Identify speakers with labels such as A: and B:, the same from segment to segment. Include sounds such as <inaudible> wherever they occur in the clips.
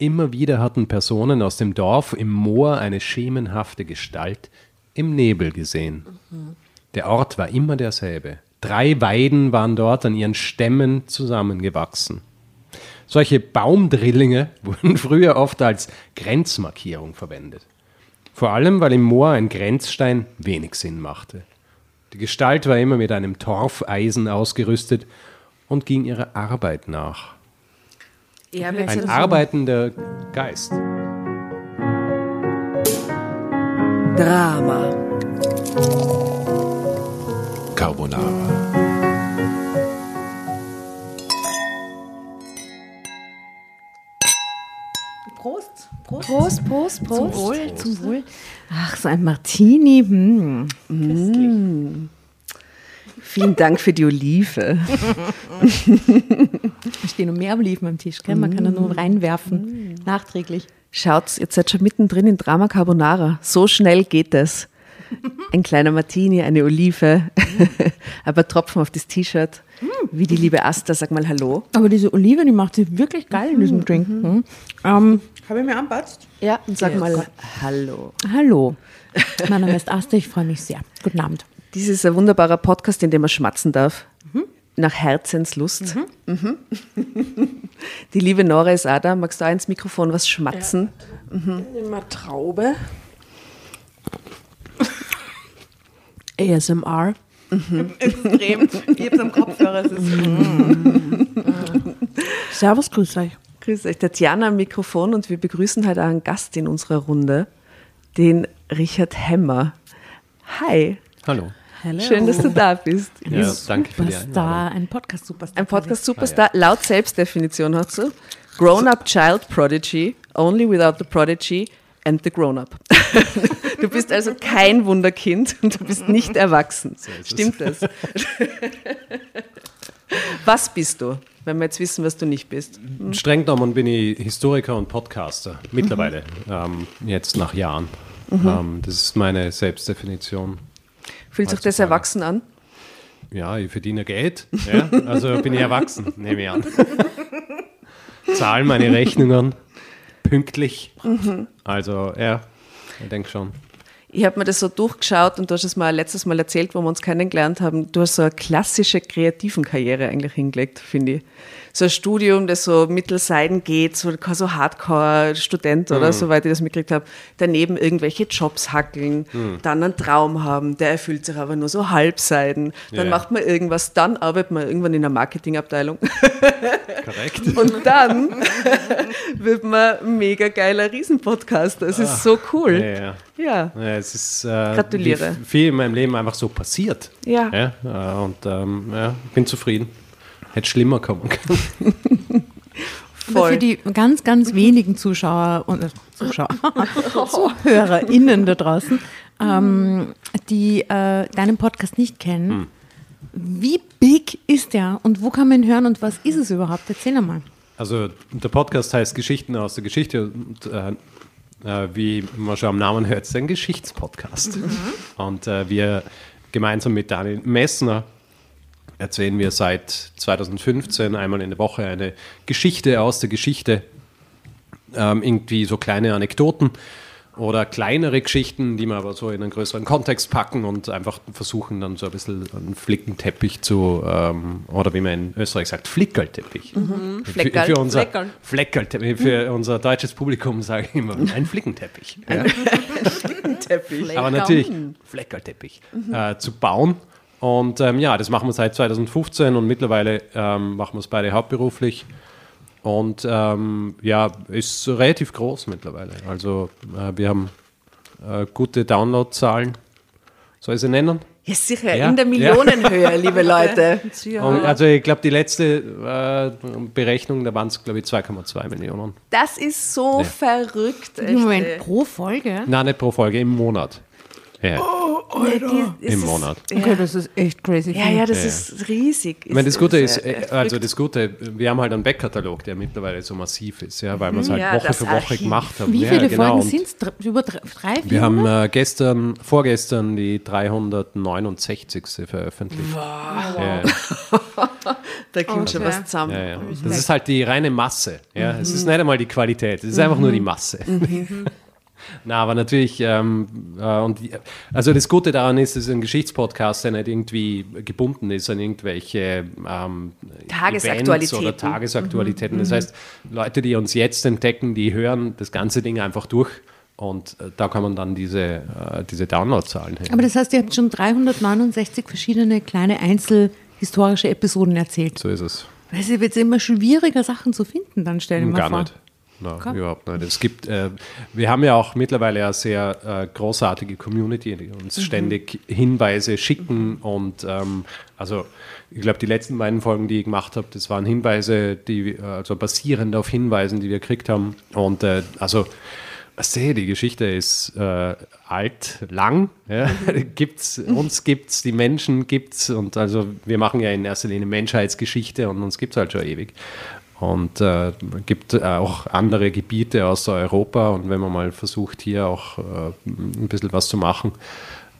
A: Immer wieder hatten Personen aus dem Dorf im Moor eine schemenhafte Gestalt im Nebel gesehen. Der Ort war immer derselbe. Drei Weiden waren dort an ihren Stämmen zusammengewachsen. Solche Baumdrillinge <laughs> wurden früher oft als Grenzmarkierung verwendet. Vor allem, weil im Moor ein Grenzstein wenig Sinn machte. Die Gestalt war immer mit einem Torfeisen ausgerüstet und ging ihrer Arbeit nach. Ein arbeitender Geist.
B: Drama.
C: Carbonara.
D: Prost. Prost.
B: Prost, Prost, Prost.
D: Zum Wohl, zum Wohl. Ach, so ein Martini. Hm.
B: Mm. Vielen Dank für die Olive. <laughs>
D: Da stehen noch mehr Oliven am Tisch, gell? man kann da nur reinwerfen, nachträglich.
B: Schaut, ihr seid schon mittendrin in Drama Carbonara. So schnell geht es. Ein kleiner Martini, eine Olive, <laughs> ein paar Tropfen auf das T-Shirt. Wie die liebe Asta, sag mal Hallo.
D: Aber diese Olive, die macht sie wirklich geil in diesem Drink. Hm. Ähm, Habe ich mir anpasst?
B: Ja, und sag
D: Ja,
B: mal. Hallo.
D: Hallo, mein Name ist Asta, ich freue mich sehr. Guten Abend.
B: Dies ist ein wunderbarer Podcast, in dem man schmatzen darf. Nach Herzenslust. Mhm. <laughs> Die liebe Nora ist auch da. Magst du auch ins Mikrofon was schmatzen?
D: Immer Traube. <laughs> ASMR. <laughs> Extrem. Ich hab's am Kopfhörer. Es ist Servus, grüß euch.
B: Grüß euch, Tatjana am Mikrofon und wir begrüßen heute auch einen Gast in unserer Runde, den Richard Hemmer. Hi,
A: Hallo.
D: Hello.
B: schön, dass du da bist.
A: Ja, danke für die Einladung.
D: Ein Podcast-Superstar.
B: Ein Podcast-Superstar, laut Selbstdefinition hast du. Grown-up Child Prodigy, only without the prodigy and the grown-up. <laughs> Du bist also kein Wunderkind und du bist nicht erwachsen. Stimmt das? <laughs> Was bist du, wenn wir jetzt wissen, was du nicht bist?
A: Streng genommen bin ich Historiker und Podcaster. Mittlerweile. Ähm, jetzt nach Jahren. Ähm, das ist meine Selbstdefinition.
B: Fühlt sich das erwachsen an?
A: Ja, ich verdiene Geld. Ja, also bin ich erwachsen, <laughs> nehme ich an. Zahle meine Rechnungen pünktlich. Also, ja, ich denke schon.
B: Ich habe mir das so durchgeschaut und du hast es mal letztes Mal erzählt, wo wir uns kennengelernt haben. Du hast so eine klassische kreativen Karriere eigentlich hingelegt, finde ich. So ein Studium, das so mittelseiden geht, so so Hardcore-Student
A: Mhm.
B: oder soweit ich das mitgekriegt habe. Daneben irgendwelche Jobs hackeln,
A: Mhm.
B: dann einen Traum haben, der erfüllt sich aber nur so halbseiden. Dann
A: Ja.
B: macht man irgendwas, dann arbeitet man irgendwann in der Marketingabteilung <laughs>
A: Korrekt. <laughs>
B: und dann wird man mega geiler Riesenpodcaster. Es ist so cool.
A: Ah. Ja, ja.
B: Ja.
A: Ja, es ist äh, viel in meinem Leben einfach so passiert.
B: Ja.
A: ja äh, und ähm, ja, bin zufrieden. Hätte schlimmer kommen können.
D: Aber
B: Voll.
D: für die ganz, ganz wenigen Zuschauer und äh, Zuschauer, <laughs> ZuhörerInnen da draußen, ähm, die äh, deinen Podcast nicht kennen, wie big ist der und wo kann man ihn hören und was ist es überhaupt? Erzähl einmal.
A: Also der Podcast heißt Geschichten aus der Geschichte und äh, äh, wie man schon am Namen hört, ist ein Geschichtspodcast. Und äh, wir gemeinsam mit Daniel Messner erzählen wir seit 2015 einmal in der Woche eine Geschichte aus der Geschichte. Ähm, irgendwie so kleine Anekdoten oder kleinere Geschichten, die wir aber so in einen größeren Kontext packen und einfach versuchen dann so ein bisschen einen Flickenteppich zu, ähm, oder wie man in Österreich sagt, Flickerlteppich. Für,
B: Fleckerl.
A: für unser
B: Fleckerl.
A: Fleckerlteppich, für unser deutsches Publikum sage ich immer, ein Flickenteppich. Ja.
B: Teppich. <laughs>
A: Aber natürlich Fleckerlteppich äh, zu bauen. Und ähm, ja, das machen wir seit 2015 und mittlerweile ähm, machen wir es beide hauptberuflich. Und ähm, ja, ist relativ groß mittlerweile. Also äh, wir haben äh, gute Downloadzahlen. Soll ich sie nennen?
B: Ja, sicher,
A: Ja.
B: in der Millionenhöhe, liebe <laughs> Leute.
A: Und, also ich glaube, die letzte äh, Berechnung, da waren es, glaube ich, 2,2 Millionen.
B: Das ist so
A: Ja.
B: verrückt. Echt,
D: Moment, pro Folge?
A: Nein, nicht pro Folge, im Monat. Ja. im Monat.
D: Okay, das ist echt crazy.
B: Ja, ja, das ist riesig.
A: Ich meine, das Gute ist,
B: äh,
A: äh, also das Gute, wir haben halt einen Backkatalog, der mittlerweile so massiv ist, ja, weil wir es halt
B: Ja,
A: Woche für Woche
B: Archiv.
A: gemacht haben.
D: Wie
A: ja,
D: viele
A: genau.
D: Folgen sind es? Über drei, vier?
A: Wir haben äh, gestern, vorgestern die 369. veröffentlicht. Ja, <laughs>
B: da kommt schon
D: Okay.
B: was zusammen.
A: ja, ja. Das ist halt die reine Masse. Ja. Es ist nicht einmal die Qualität, es ist einfach nur die Masse. Na, aber natürlich, ähm, äh, und also das Gute daran ist, es ist ein Geschichtspodcast, der nicht irgendwie gebunden ist an irgendwelche ähm,
B: Tagesaktualitäten.
A: Oder Tagesaktualitäten. Das heißt, Leute, die uns jetzt entdecken, die hören das ganze Ding einfach durch und äh, da kann man dann diese, äh, diese Downloadzahlen her.
D: Aber das heißt, ihr habt schon 369 verschiedene kleine einzelhistorische Episoden erzählt.
A: So ist es.
D: Es wird jetzt immer schwieriger, Sachen zu finden, dann stell dir mal
A: Gar
D: vor.
A: nicht. Nein,
D: Okay.
A: überhaupt nicht. Es gibt, äh, wir haben ja auch mittlerweile eine sehr äh, großartige Community, die uns
D: Mhm.
A: ständig Hinweise schicken und ähm, also ich glaube, die letzten beiden Folgen, die ich gemacht habe, das waren Hinweise, die äh, also basierend auf Hinweisen, die wir gekriegt haben und äh, also ich sehe, die Geschichte ist äh, alt, lang. Ja. <laughs> gibt's, uns gibt's, die Menschen gibt's und also wir machen ja in erster Linie Menschheitsgeschichte und uns gibt's halt schon ewig. Und äh, gibt äh, auch andere Gebiete außer Europa und wenn man mal versucht, hier auch äh, ein bisschen was zu machen,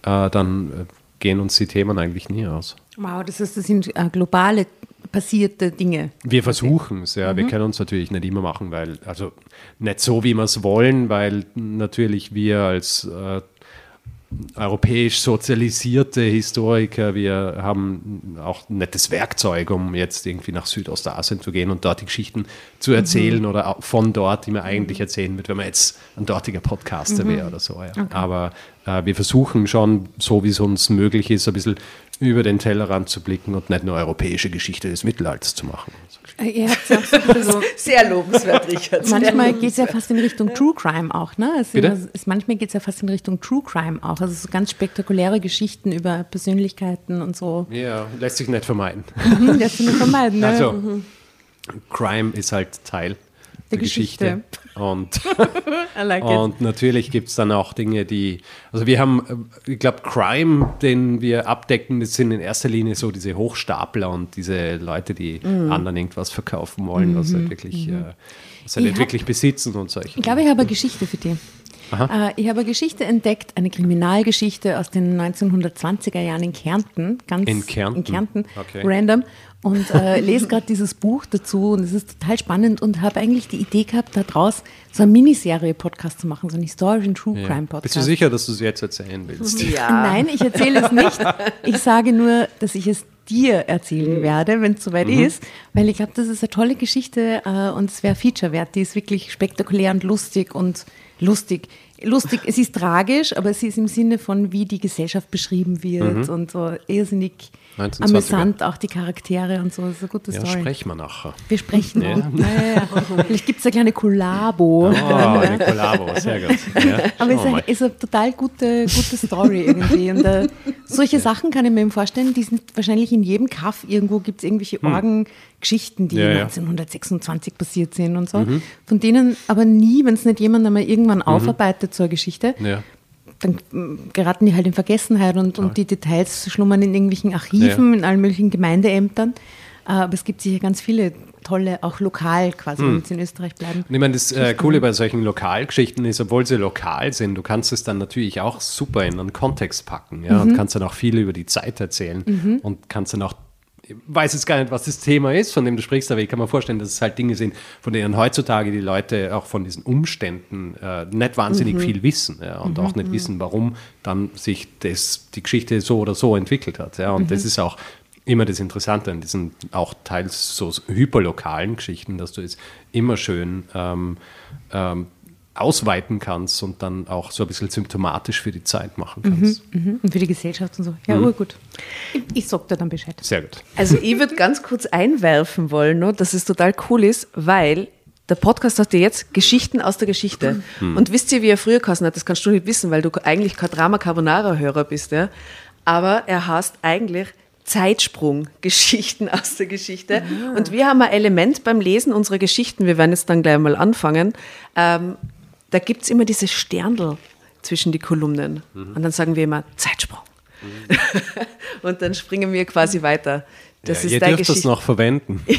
A: äh, dann äh, gehen uns die Themen eigentlich nie aus.
D: Wow, das heißt, das sind globale passierte Dinge.
A: Wir versuchen es, ja. Wir können uns natürlich nicht immer machen, weil, also nicht so, wie wir es wollen, weil natürlich wir als europäisch sozialisierte Historiker, wir haben auch nicht das Werkzeug, um jetzt irgendwie nach Südostasien zu gehen und dort die Geschichten zu erzählen oder auch von dort, die man eigentlich erzählen wird, wenn man jetzt ein dortiger Podcaster wäre oder so. Ja. Aber äh, wir versuchen schon, so wie es uns möglich ist, ein bisschen über den Tellerrand zu blicken und nicht nur europäische Geschichte des Mittelalters zu machen.
D: Äh, Ihr habt ja auch so ein bisschen so
B: Sehr lobenswert, Richard.
D: Manchmal geht es ja fast in Richtung True Crime auch, ne? Es
A: Bitte?
D: Es, manchmal geht es ja fast in Richtung True Crime auch. Also so ganz spektakuläre Geschichten über Persönlichkeiten und so.
A: Ja, lässt sich nicht vermeiden.
D: Hm, das zu vermeiden, <laughs> ne?
A: Also, Crime ist halt Teil der,
D: Geschichte.
A: Geschichte. Und, <laughs>
D: I like
A: und natürlich gibt es dann auch Dinge, die, also wir haben, äh, ich glaube, Crime, den wir abdecken, das sind in erster Linie so diese Hochstapler und diese Leute, die
D: Mhm.
A: anderen irgendwas verkaufen wollen, was sie wirklich, äh, was sie
D: Ich
A: nicht
D: hab-
A: wirklich besitzen und solche.
D: Ich glaube, ich habe eine Geschichte für dich. Äh, ich habe eine Geschichte entdeckt, eine Kriminalgeschichte aus den 1920er Jahren in Kärnten. Ganz
A: In Kärnten?
D: In Kärnten,
A: Okay.
D: random. Und äh, <laughs> lese gerade dieses Buch dazu und es ist total spannend und habe eigentlich die Idee gehabt, daraus so eine Miniserie-Podcast zu machen, so einen historischen True
A: Ja.
D: Crime-Podcast.
A: Bist du sicher, dass du es jetzt erzählen willst?
B: Ja.
D: Nein, ich erzähle es nicht. <laughs> Ich sage nur, dass ich es dir erzählen werde, wenn es soweit ist, weil ich glaube, das ist eine tolle Geschichte äh, und es wäre Feature wert. Die ist wirklich spektakulär und lustig und lustig. Lustig, es ist tragisch, aber es ist im Sinne von, wie die Gesellschaft beschrieben wird und so irrsinnig
A: 1920er.
D: Amüsant, auch die Charaktere und so. Das ist eine gute
A: Ja,
D: Story.
A: sprechen wir nachher.
D: Wir sprechen.
A: Ja.
D: Ja. Ja, ja. Vielleicht gibt es eine kleine Kollabo.
A: Oh, eine Kollabo, sehr gut. Ja,
D: Aber es ist ist eine total gute, gute Story irgendwie. Und äh, solche Sachen kann ich mir vorstellen, die sind wahrscheinlich in jedem Kaff irgendwo gibt es irgendwelche Orgengeschichten, die
A: Hm. Ja, ja.
D: 1926 passiert sind und so. Von denen aber nie, wenn es nicht jemand einmal
A: Mhm.
D: irgendwann aufarbeitet, so eine Geschichte,
A: Ja.
D: Dann mm, geraten die halt in Vergessenheit und, und die Details schlummern in irgendwelchen Archiven, in allen möglichen Gemeindeämtern. Äh, Aber es gibt sicher ganz viele tolle, auch lokal quasi,
A: Hm.
D: wenn wir jetzt in Österreich bleiben.
A: Und ich meine, das äh, Coole bei solchen Lokalgeschichten ist, obwohl sie lokal sind, du kannst es dann natürlich auch super in einen Kontext packen ja,
D: Mhm.
A: und kannst dann auch viel über die Zeit erzählen und kannst dann auch, weiß jetzt gar nicht, was das Thema ist, von dem du sprichst, aber ich kann mir vorstellen, dass es halt Dinge sind, von denen heutzutage die Leute auch von diesen Umständen äh, nicht wahnsinnig
D: Mhm.
A: viel wissen ja, und auch nicht wissen, warum dann sich das, die Geschichte so oder so entwickelt hat. Ja, und
D: Mhm.
A: das ist auch immer das Interessante an diesen auch teils so hyperlokalen Geschichten, dass du es immer schön ähm, ähm, ausweiten kannst und dann auch so ein bisschen symptomatisch für die Zeit machen kannst.
D: Mhm. Und für die Gesellschaft und so. Ja,
A: Mhm.
D: urgut. Ich, ich sag dir dann Bescheid.
A: Sehr gut.
B: Also ich würde ganz kurz einwerfen wollen, nur, dass es total cool ist, weil der Podcast hat ja jetzt Geschichten aus der Geschichte. Und wisst ihr, wie er früher geheißen hat? Das kannst du nicht wissen, weil du eigentlich kein Drama Carbonara-Hörer bist. Ja? Aber er heißt eigentlich Zeitsprung, Geschichten aus der Geschichte. Und wir haben ein Element beim Lesen unserer Geschichten, wir werden jetzt dann gleich mal anfangen, ähm, da gibt es immer diese Sterndl. zwischen die Kolumnen.
A: Mhm.
B: Und dann sagen wir immer Zeitsprung. <laughs> und dann springen wir quasi weiter. Das
A: ja,
B: ist
A: ihr dürft das
B: Geschichte.
A: noch verwenden. <laughs>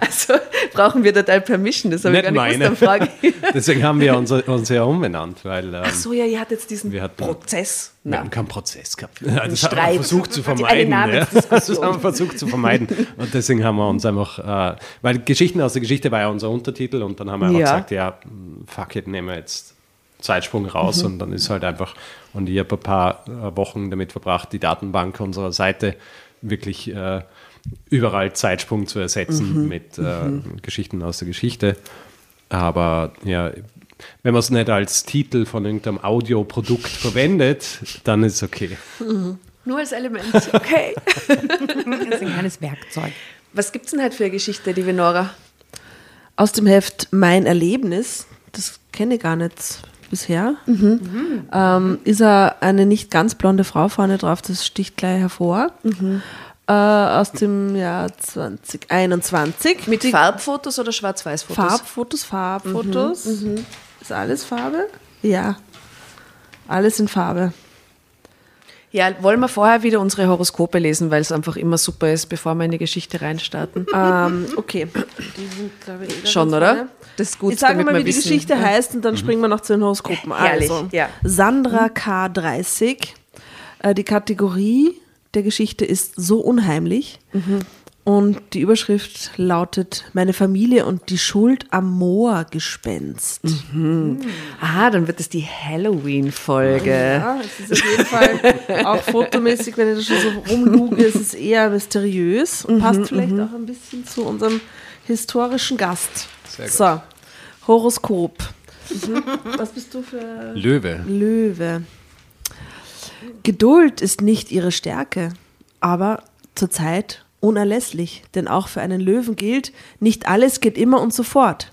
B: Also brauchen wir total Permission, das habe ich gar nicht gewusst, dann frage. <laughs>
A: Deswegen haben wir uns, uns ja umbenannt, weil ähm,
B: Ach so, ja, ihr hattet jetzt diesen
A: Wir hatten-
B: Prozess.
A: wir haben keinen Prozess gehabt. Das haben wir
B: Streit.
A: versucht zu vermeiden. Ja. <laughs> Das haben wir versucht zu vermeiden. Und deswegen haben wir uns einfach, äh, weil Geschichten aus der Geschichte war ja unser Untertitel und dann haben wir einfach
B: Ja.
A: gesagt, ja, fuck it, nehmen wir jetzt Zeitsprung raus
B: Mhm.
A: und dann ist halt einfach, und ich habe ein paar äh, Wochen damit verbracht, die Datenbank unserer Seite wirklich äh, überall Zeitsprung zu ersetzen
B: Mhm.
A: mit äh, Geschichten aus der Geschichte. Aber ja, wenn man es nicht als Titel von irgendeinem Audioprodukt verwendet, dann ist es okay.
B: nur als Element. <laughs> Okay.
D: Das ist ein kleines Werkzeug.
B: Was gibt es denn halt für eine Geschichte, liebe Nora?
E: Aus dem Heft Mein Erlebnis, das kenne ich gar nicht bisher, ähm, ist er eine nicht ganz blonde Frau vorne drauf, das sticht gleich hervor. Äh, aus dem Jahr 2021.
B: Mit
E: Die
B: Farbfotos oder Schwarz-Weiß-Fotos?
E: Farbfotos, Farbfotos. Ist alles Farbe? Ja. Alles in Farbe.
B: Ja, wollen wir vorher wieder unsere Horoskope lesen, weil es einfach immer super ist, bevor wir in die Geschichte reinstarten. <laughs>
E: Ähm, okay. Die sind, glaube ich, eh
B: Schon, oder?
E: vorne.
B: Das ist gut,
E: ich sage mal, wie die
B: wissen.
E: Geschichte heißt und dann springen wir noch zu den Horoskopen.
B: Herrlich,
E: also,
B: ja.
E: Sandra K30. Äh, die Kategorie der Geschichte ist so unheimlich. Und die Überschrift lautet Meine Familie und die Schuld am Moorgespenst.
B: Ah, dann wird es die Halloween-Folge.
E: Ja, es ist auf jeden Fall auch fotomäßig, wenn ich da schon so rumluge, es ist eher mysteriös und passt vielleicht auch ein bisschen zu unserem historischen Gast.
A: Sehr gut.
E: So, Horoskop. Mhm. Was bist du für
A: Löwe.
E: Löwe? Geduld ist nicht ihre Stärke, aber zurzeit unerlässlich, denn auch für einen Löwen gilt, nicht alles geht immer und sofort.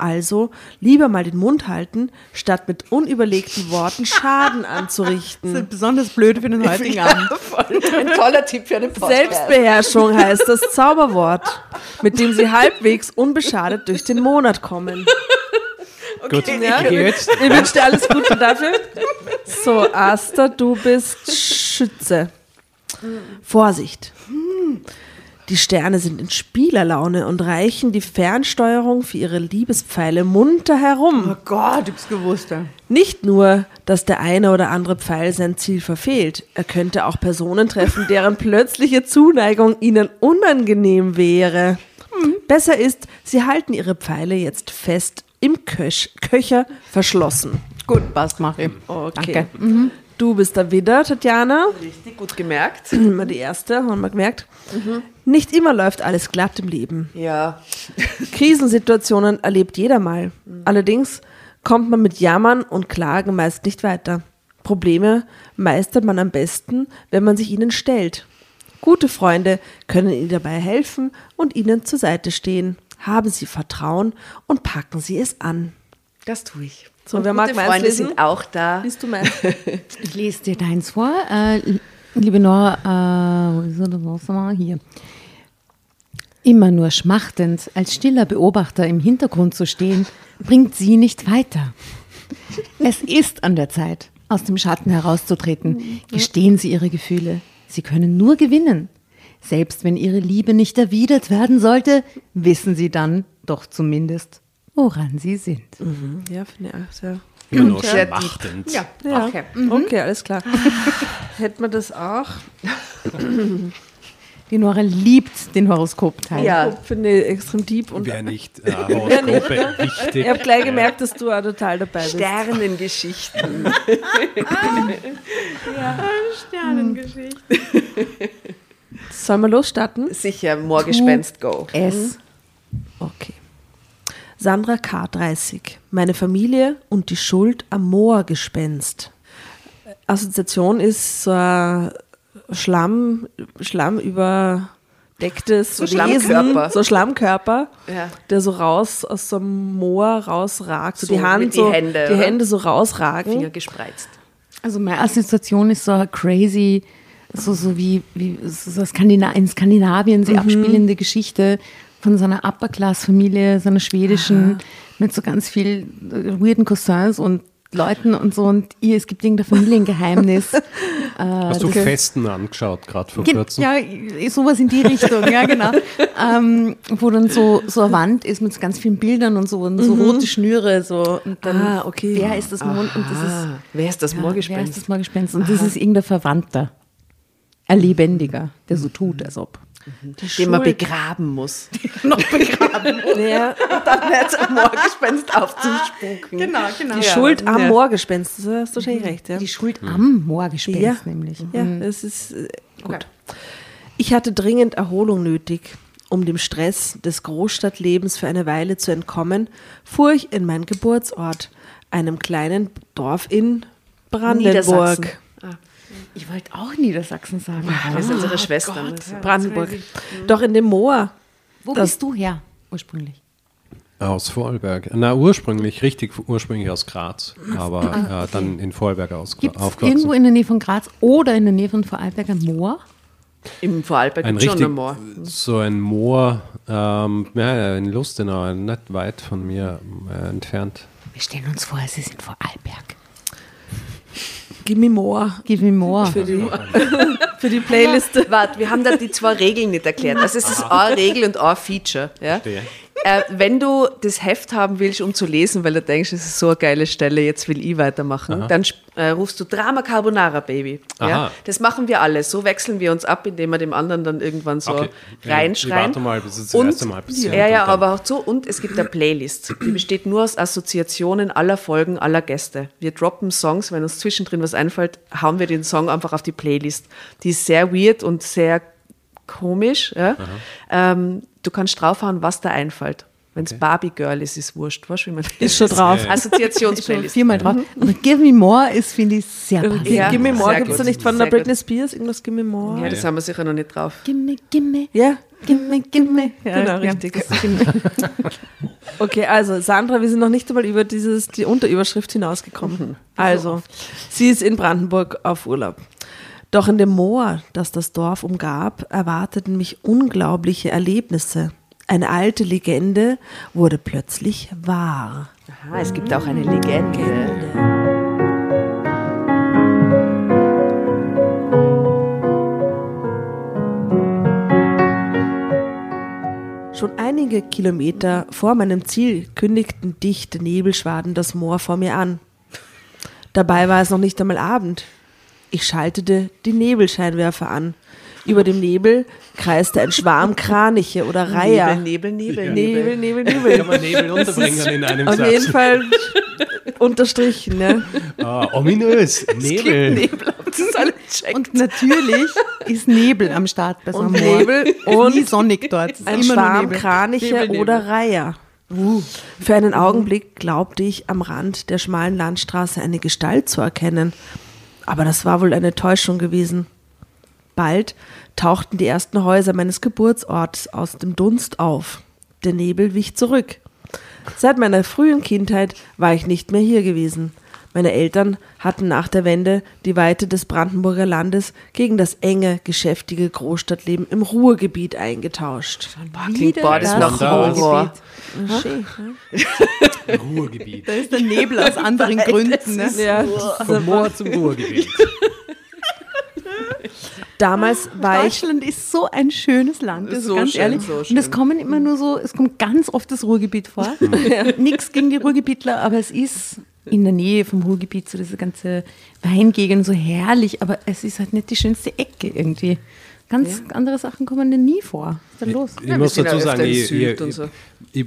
E: Also lieber mal den Mund halten, statt mit unüberlegten Worten Schaden <laughs> anzurichten.
D: Das ist besonders blöd für den heutigen Abend. <laughs>
B: Ein toller Tipp für einen Podcast.
E: Selbstbeherrschung <laughs> heißt das Zauberwort, mit dem sie halbwegs unbeschadet durch den Monat kommen.
A: Gut,
E: Ja.
A: ich.
E: Ich wünsche dir alles Gute dafür. So, Asta, du bist Schütze. Vorsicht. Die Sterne sind in Spielerlaune und reichen die Fernsteuerung für ihre Liebespfeile munter herum.
D: Oh Gott, ich hab's gewusst. Ja.
E: Nicht nur, dass der eine oder andere Pfeil sein Ziel verfehlt, er könnte auch Personen treffen, deren plötzliche Zuneigung ihnen unangenehm wäre. Besser ist, sie halten ihre Pfeile jetzt fest im Köch Köcher verschlossen.
D: Gut, passt, mach ich.
E: Okay.
D: Danke.
E: Du bist der Widder, Tatjana.
B: Richtig gut gemerkt. <clears throat>
E: Immer die erste, haben wir gemerkt. Nicht immer läuft alles glatt im Leben.
B: Ja. <laughs>
E: Krisensituationen erlebt jeder mal. Allerdings kommt man mit Jammern und Klagen meist nicht weiter. Probleme meistert man am besten, wenn man sich ihnen stellt. Gute Freunde können Ihnen dabei helfen und Ihnen zur Seite stehen. Haben Sie Vertrauen und packen Sie es an.
B: Das tue ich.
E: So,
B: Und
E: wer mag meins
B: Freunde
E: lesen?
B: sind auch da.
E: Liest du meins? <laughs>
D: Ich lese dir deins vor. Äh, liebe Nora, äh, wo ist er haben wir hier? Immer nur schmachtend als stiller Beobachter im Hintergrund zu stehen, bringt sie nicht weiter. Es ist an der Zeit, aus dem Schatten herauszutreten. Gestehen Sie Ihre Gefühle. Sie können nur gewinnen. Selbst wenn Ihre Liebe nicht erwidert werden sollte, wissen Sie dann doch zumindest, woran Sie sind.
E: ja, finde ich auch sehr.
A: Nur
B: Sehr deep.
A: schmachtend.
E: Ja,
D: Okay.
E: okay, alles klar. <laughs> Hätten wir das auch?
D: Die Nora liebt den Horoskopteil.
B: Ja.
E: Finde ich extrem deep. Und
A: Wer nicht äh, <laughs> Horoskope wichtig.
E: ich habe gleich gemerkt, dass du auch total dabei bist.
B: Sternengeschichten. <laughs>
E: Sollen wir losstarten?
B: Sicher, Moorgespenst, go.
D: Es.
E: Okay. Sandra K30. Meine Familie und die Schuld am Moorgespenst. Assoziation ist so ein Schlamm, Schlamm überdecktes
B: So
E: Wesen,
B: Schlammkörper.
E: so Schlammkörper,
B: Ja.
E: der so raus aus so einem Moor rausragt, so,
B: So
E: die Hand
B: die
E: so,
B: Hände,
E: die? Hände so rausragen.
B: Finger gespreizt.
D: Also meine Assoziation ist so crazy, so, so wie, wie so Skandina in Skandinavien sie abspielende Geschichte von so einer Upper-Class-Familie, so einer schwedischen, mit so ganz viel äh, weirden Cousins und Leuten und so und ihr, es gibt irgendein Familiengeheimnis. <laughs> Äh,
A: Hast du Festen angeschaut, gerade vor kurzem?
D: Ja, sowas in die Richtung, ja, genau. <laughs> ähm, wo dann so, so eine Wand ist mit so ganz vielen Bildern und so, und so rote Schnüre, so. Und dann,
E: Ah, okay.
D: Wer ist das Mond? Und das ist,
B: wer ist das
D: ja, Wer ist das Moorgespenst? Und das ist irgendein Verwandter. Ein Lebendiger, der so tut, als ob.
B: Den man begraben muss. <laughs>
D: Noch begraben.
E: Ja,
B: Dann wird es am Moorgespenst aufzuspucken.
D: genau, genau.
E: die
B: Ja.
E: Schuld am
B: Ja.
E: Moorgespenst, das hast du wahrscheinlich recht. Ja.
D: Die Schuld am Moorgespenst
E: Ja.
D: nämlich.
E: Ja, das ist äh, gut. Ich hatte dringend Erholung nötig. Um dem Stress des Großstadtlebens für eine Weile zu entkommen, fuhr ich in meinen Geburtsort, einem kleinen Dorf in Brandenburg.
D: Ich wollte auch Niedersachsen sagen.
B: Wir sind unsere Schwestern.
E: Brandenburg. Doch in dem Moor.
D: Wo
E: Das-
D: bist du her, ursprünglich?
A: Aus Vorarlberg. Na, ursprünglich, richtig ursprünglich aus Graz, aber
D: Ah,
A: äh, dann in Vorarlberg aus, aufgewachsen.
D: irgendwo in der Nähe von Graz oder in der Nähe von Vorarlberg ein Moor?
B: Im Vorarlberg
A: ein
B: gibt schon
A: richtig,
B: ein Moor.
A: so ein Moor, ähm, ja, in Lustenau, nicht weit von mir äh, entfernt.
D: Wir stellen uns vor, es ist in Vorarlberg.
E: Gimme Moor.
D: Give me more.
E: Für die, <laughs> für die Playliste.
B: Warte, wir haben da die zwei Regeln nicht erklärt. Also es ist eine Regel und ein Feature. Ja?
A: Verstehe.
B: Äh, wenn du das Heft haben willst, um zu lesen, weil du denkst, es ist so eine geile Stelle, jetzt will ich weitermachen, dann sp- äh, rufst du Drama Carbonara Baby. Ja?
A: Aha.
B: Das machen wir alle. So wechseln wir uns ab, indem wir dem anderen dann irgendwann so
A: Okay.
B: Reinschreien.
A: ich warte mal, bis es das
B: und,
A: erste Mal passiert
B: Ja, ja,
A: dann-
B: aber auch so. Und es gibt eine Playlist. Die besteht nur aus Assoziationen aller Folgen, aller Gäste. Wir droppen Songs, wenn uns zwischendrin was einfällt, hauen wir den Song einfach auf die Playlist. Die ist sehr weird und sehr komisch. Ja? Ähm, du kannst draufhauen, was da einfällt. Wenn es Barbie Girl ist, ist wurscht. Weißt wie man
E: Ist schon drauf. <laughs>
D: Schon
B: Assoziationsplaylist.
D: viermal drauf. Aber Give Me More ist, finde ich, sehr passend.
B: Ja.
E: Gimme More
B: sehr
E: gibt es da nicht von der Britney
B: gut.
E: Spears? Irgendwas Gimme More?
B: Ja, das haben wir sicher noch nicht drauf.
D: Gimme, gimme,
E: Ja,
D: gimme, gimme. Ja,
E: Genau,
D: ja.
E: richtig. Okay, also Sandra, wir sind noch nicht einmal über dieses, die Unterüberschrift hinausgekommen. Also, sie ist in Brandenburg auf Urlaub. Doch in dem Moor, das das Dorf umgab, erwarteten mich unglaubliche Erlebnisse. Eine alte Legende wurde plötzlich wahr.
B: Aha, es gibt auch eine Legende.
E: Schon einige Kilometer vor meinem Ziel kündigten dichte Nebelschwaden das Moor vor mir an. Dabei war es noch nicht einmal Abend. Ich schaltete die Nebelscheinwerfer an. Über dem Nebel kreiste ein Schwarm Kraniche oder Reiher.
B: Nebel, Nebel, Nebel,
E: Nebel,
B: Nebel.
E: Nebel, Nebel.
A: Kann man Nebel unterbringen in einem
E: Auf
A: Satz?
E: jeden Fall unterstrichen. Ne?
A: Ah, ominös, Nebel.
B: Nebel?
D: Und natürlich ist Nebel am Start bei so einem
E: Und
D: Moor.
E: Nebel und
D: nie sonnig dort. Es ist
E: Ein Schwarm
D: Nebel.
E: Kraniche
D: Nebel, Nebel.
E: oder Reiher. Für einen Augenblick glaubte ich, am Rand der schmalen Landstraße eine Gestalt zu erkennen. Aber das war wohl eine Täuschung gewesen. Bald tauchten die ersten Häuser meines Geburtsorts aus dem Dunst auf. Der Nebel wich zurück. Seit meiner frühen Kindheit war ich nicht mehr hier gewesen. Meine Eltern hatten nach der Wende die Weite des Brandenburger Landes gegen das enge, geschäftige Großstadtleben im Ruhrgebiet eingetauscht.
B: Klingt boah, das
A: das
B: nach
A: Ruhrgebiet.
B: Horror.
E: Schön, <laughs>
A: Ruhrgebiet.
D: Da ist der Nebel aus anderen <laughs> Gründen. Ne?
E: Ja,
A: Vom Moor zum Ruhrgebiet. <laughs>
E: damals war ich
D: Deutschland ist so ein schönes Land, also
B: So
D: ganz
B: schön,
D: ehrlich.
B: so
D: Und es
B: schön.
D: kommen immer nur so, es kommt ganz oft das Ruhrgebiet vor. Nichts gegen die Ruhrgebietler, aber es ist in der Nähe vom Ruhrgebiet so diese ganze Weingegend so herrlich, aber es ist halt nicht die schönste Ecke irgendwie. Ganz andere Sachen kommen denn nie vor. Was ist da los?
A: Ich
B: wir
A: muss
B: ja
A: dazu sagen, ich, ich,
B: so.
A: ich,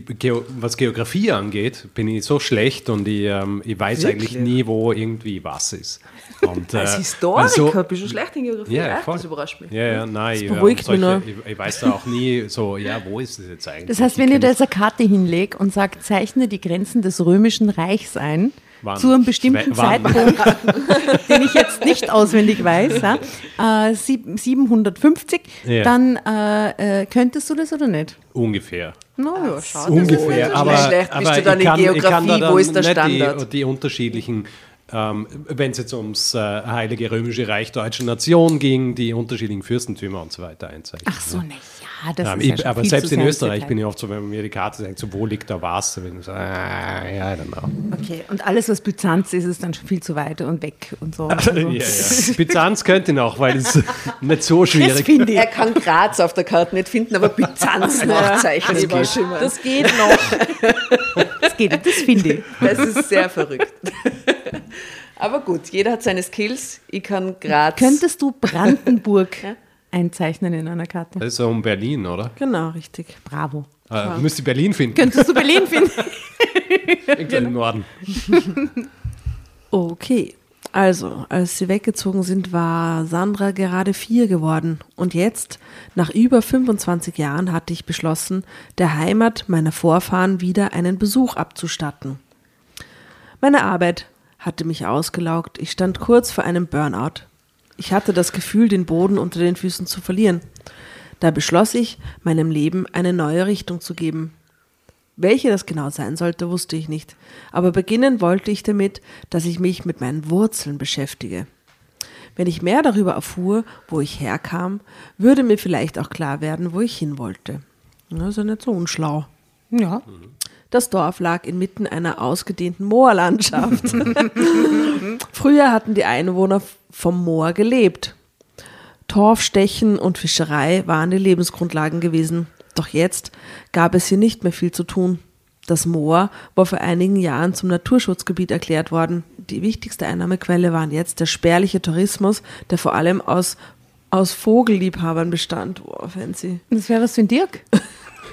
A: was Geografie angeht, bin ich so schlecht und ich, ähm, ich weiß
B: Wirklich?
A: eigentlich nie, wo irgendwie was ist. Und, <laughs>
B: Als
A: äh,
B: Historiker
A: also-
B: bist du schlecht in Geografie.
A: ja, voll.
B: Das überrascht mich.
A: Ja, ja, nein, ich,
E: beruhigt
A: ähm,
E: mich
A: solche, ich, ich weiß da auch nie so, ja, wo ist es jetzt eigentlich?
D: Das heißt, wenn
A: Ich
D: ihr da jetzt eine Karte hinlegt und sagt, zeichne die Grenzen des Römischen Reichs ein,
A: Wann?
D: zu einem bestimmten
A: Wann?
D: Zeitpunkt, <laughs> den ich jetzt nicht auswendig weiß, ja, äh, sieb- 750,
A: Ja.
D: dann äh, äh, könntest du das oder nicht?
A: Ungefähr.
D: Na ja, schau.
A: Ungefähr,
B: so
A: aber,
B: schlecht. Bist
A: aber
B: du dann
A: ich
B: in
A: kann,
B: Geografie?
A: da dann
B: Wo ist der
A: nicht
B: Standard?
A: Die, die unterschiedlichen ähm, wenn es jetzt ums äh, Heilige Römische Reich Deutsche Nation ging, die unterschiedlichen Fürstentümer und so weiter einzeichnen.
D: Ach so,
A: ne?
D: Ja, das
A: Ähm,
D: ist ja
A: ich,
D: schon
A: aber
D: viel
A: selbst
D: zu
A: in Österreich bin ich oft so, wenn man mir die Karte sagt, so, wo liegt da was? Da bin ich so, ah, ja, I don't know.
D: Okay, und alles, was Byzanz ist, ist dann schon viel zu weit und weg und so. <laughs> Also,
A: ja, ja. Byzanz könnte noch, weil es <laughs> nicht so schwierig
D: finde ich.
B: Er kann Graz auf der Karte nicht finden, aber Byzanz <laughs> nachzeichnen.
E: Das
B: Das,
E: geht, das geht noch.
D: Das geht, das finde ich.
B: das ist sehr verrückt. Aber gut, jeder hat seine Skills. Ich kann Graz.
D: Könntest du Brandenburg einzeichnen in einer Karte?
A: Das ist so um Berlin, oder?
E: Genau, richtig.
D: Bravo.
A: Äh, müsste Berlin finden,
D: Könntest du Berlin finden? <laughs>
A: irgendwo im Norden. <laughs>
E: Okay. Also, als sie weggezogen sind, war Sandra gerade vier geworden. Und jetzt, nach über 25 Jahren, hatte ich beschlossen, der Heimat meiner Vorfahren wieder einen Besuch abzustatten. Meine Arbeit hatte mich ausgelaugt. Ich stand kurz vor einem Burnout. Ich hatte das Gefühl, den Boden unter den Füßen zu verlieren. Da beschloss ich, meinem Leben eine neue Richtung zu geben. Welche das genau sein sollte, wusste ich nicht. Aber beginnen wollte ich damit, dass ich mich mit meinen Wurzeln beschäftige. Wenn ich mehr darüber erfuhr, wo ich herkam, würde mir vielleicht auch klar werden, wo ich hin wollte. Das ist ja nicht so unschlau.
D: Ja.
E: Das Dorf lag inmitten einer ausgedehnten Moorlandschaft. <laughs> Früher hatten die Einwohner vom Moor gelebt. Torfstechen und Fischerei waren die Lebensgrundlagen gewesen. Doch jetzt gab es hier nicht mehr viel zu tun. Das Moor war vor einigen Jahren zum Naturschutzgebiet erklärt worden. Die wichtigste Einnahmequelle waren jetzt der spärliche Tourismus, der vor allem aus, aus Vogelliebhabern bestand. Wow, fancy.
D: Das wäre was für ein Dirk. <laughs>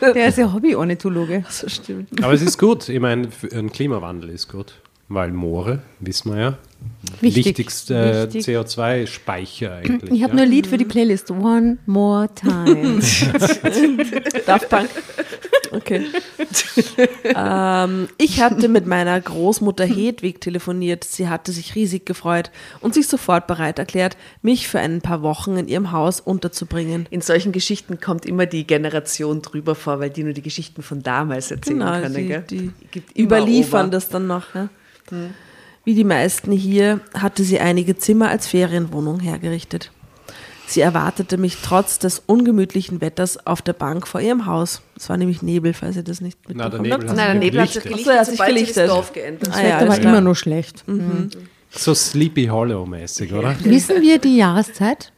D: Der ist ja Hobby-Ornithologe.
E: Das stimmt.
A: Aber es ist gut. Ich meine, für- ein Klimawandel ist gut. Weil Moore, wissen wir ja,
D: Wichtig.
A: wichtigste
D: Wichtig.
A: CO2-Speicher eigentlich.
D: Ich habe
A: ja.
D: nur ein Lied für die Playlist. One more time. <laughs>
E: Daft Punk. Okay. <laughs> ähm, ich hatte mit meiner Großmutter Hedwig telefoniert. Sie hatte sich riesig gefreut und sich sofort bereit erklärt, mich für ein paar Wochen in ihrem Haus unterzubringen.
B: In solchen Geschichten kommt immer die Generation drüber vor, weil die nur die Geschichten von damals erzählen
E: Genau,
B: können.
E: die,
B: gell?
E: die überliefern
B: Ober.
E: das dann noch. Ja? Wie die meisten hier hatte sie einige Zimmer als Ferienwohnung hergerichtet. Sie erwartete mich trotz des ungemütlichen Wetters auf der Bank vor ihrem Haus. Es war nämlich Nebel, falls ihr das nicht mitbekommen
A: Nebel
E: habt.
A: hat
B: Nein, der
A: sich
B: Nebel hat sich
A: gelichtet.
E: So, hat
B: gelichtet,
E: sich gelichtet.
B: das Dorf geändert
E: Ah, ja,
D: war immer nur schlecht.
A: So Sleepy Hollow-mäßig, oder?
D: Wissen wir die Jahreszeit?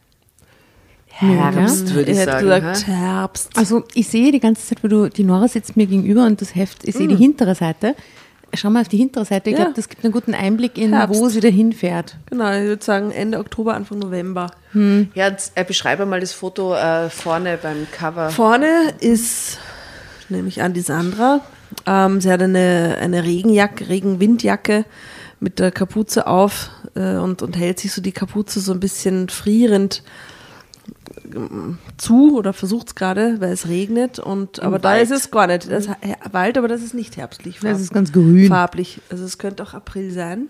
B: Herbst, würde ich
E: Ich hätte
B: sagen.
E: gesagt? Herbst.
D: Also ich sehe die ganze Zeit, wo du, die Nora sitzt mir gegenüber und das Heft, ich sehe die hintere Seite. Schau mal auf die hintere Seite. Ich
E: Ja.
D: glaube, das gibt einen guten Einblick in,
E: Herbst.
D: wo sie dahin fährt.
E: Genau, ich würde sagen Ende Oktober, Anfang November.
B: Ja, jetzt, äh, beschreibe mal das Foto äh, vorne beim Cover.
E: Vorne ist, nehme ich an, die Sandra. Ähm, sie hat eine, eine Regenjacke, Regenwindjacke mit der Kapuze auf äh, und, und hält sich so die Kapuze so ein bisschen frierend zu oder versucht es gerade, weil es regnet. Und, aber da
B: Wald.
E: ist es gar nicht. Das ist Wald, aber das ist nicht herbstlich.
D: Das
E: farb-
D: ist ganz grün.
E: Farblich. Also es könnte auch April sein.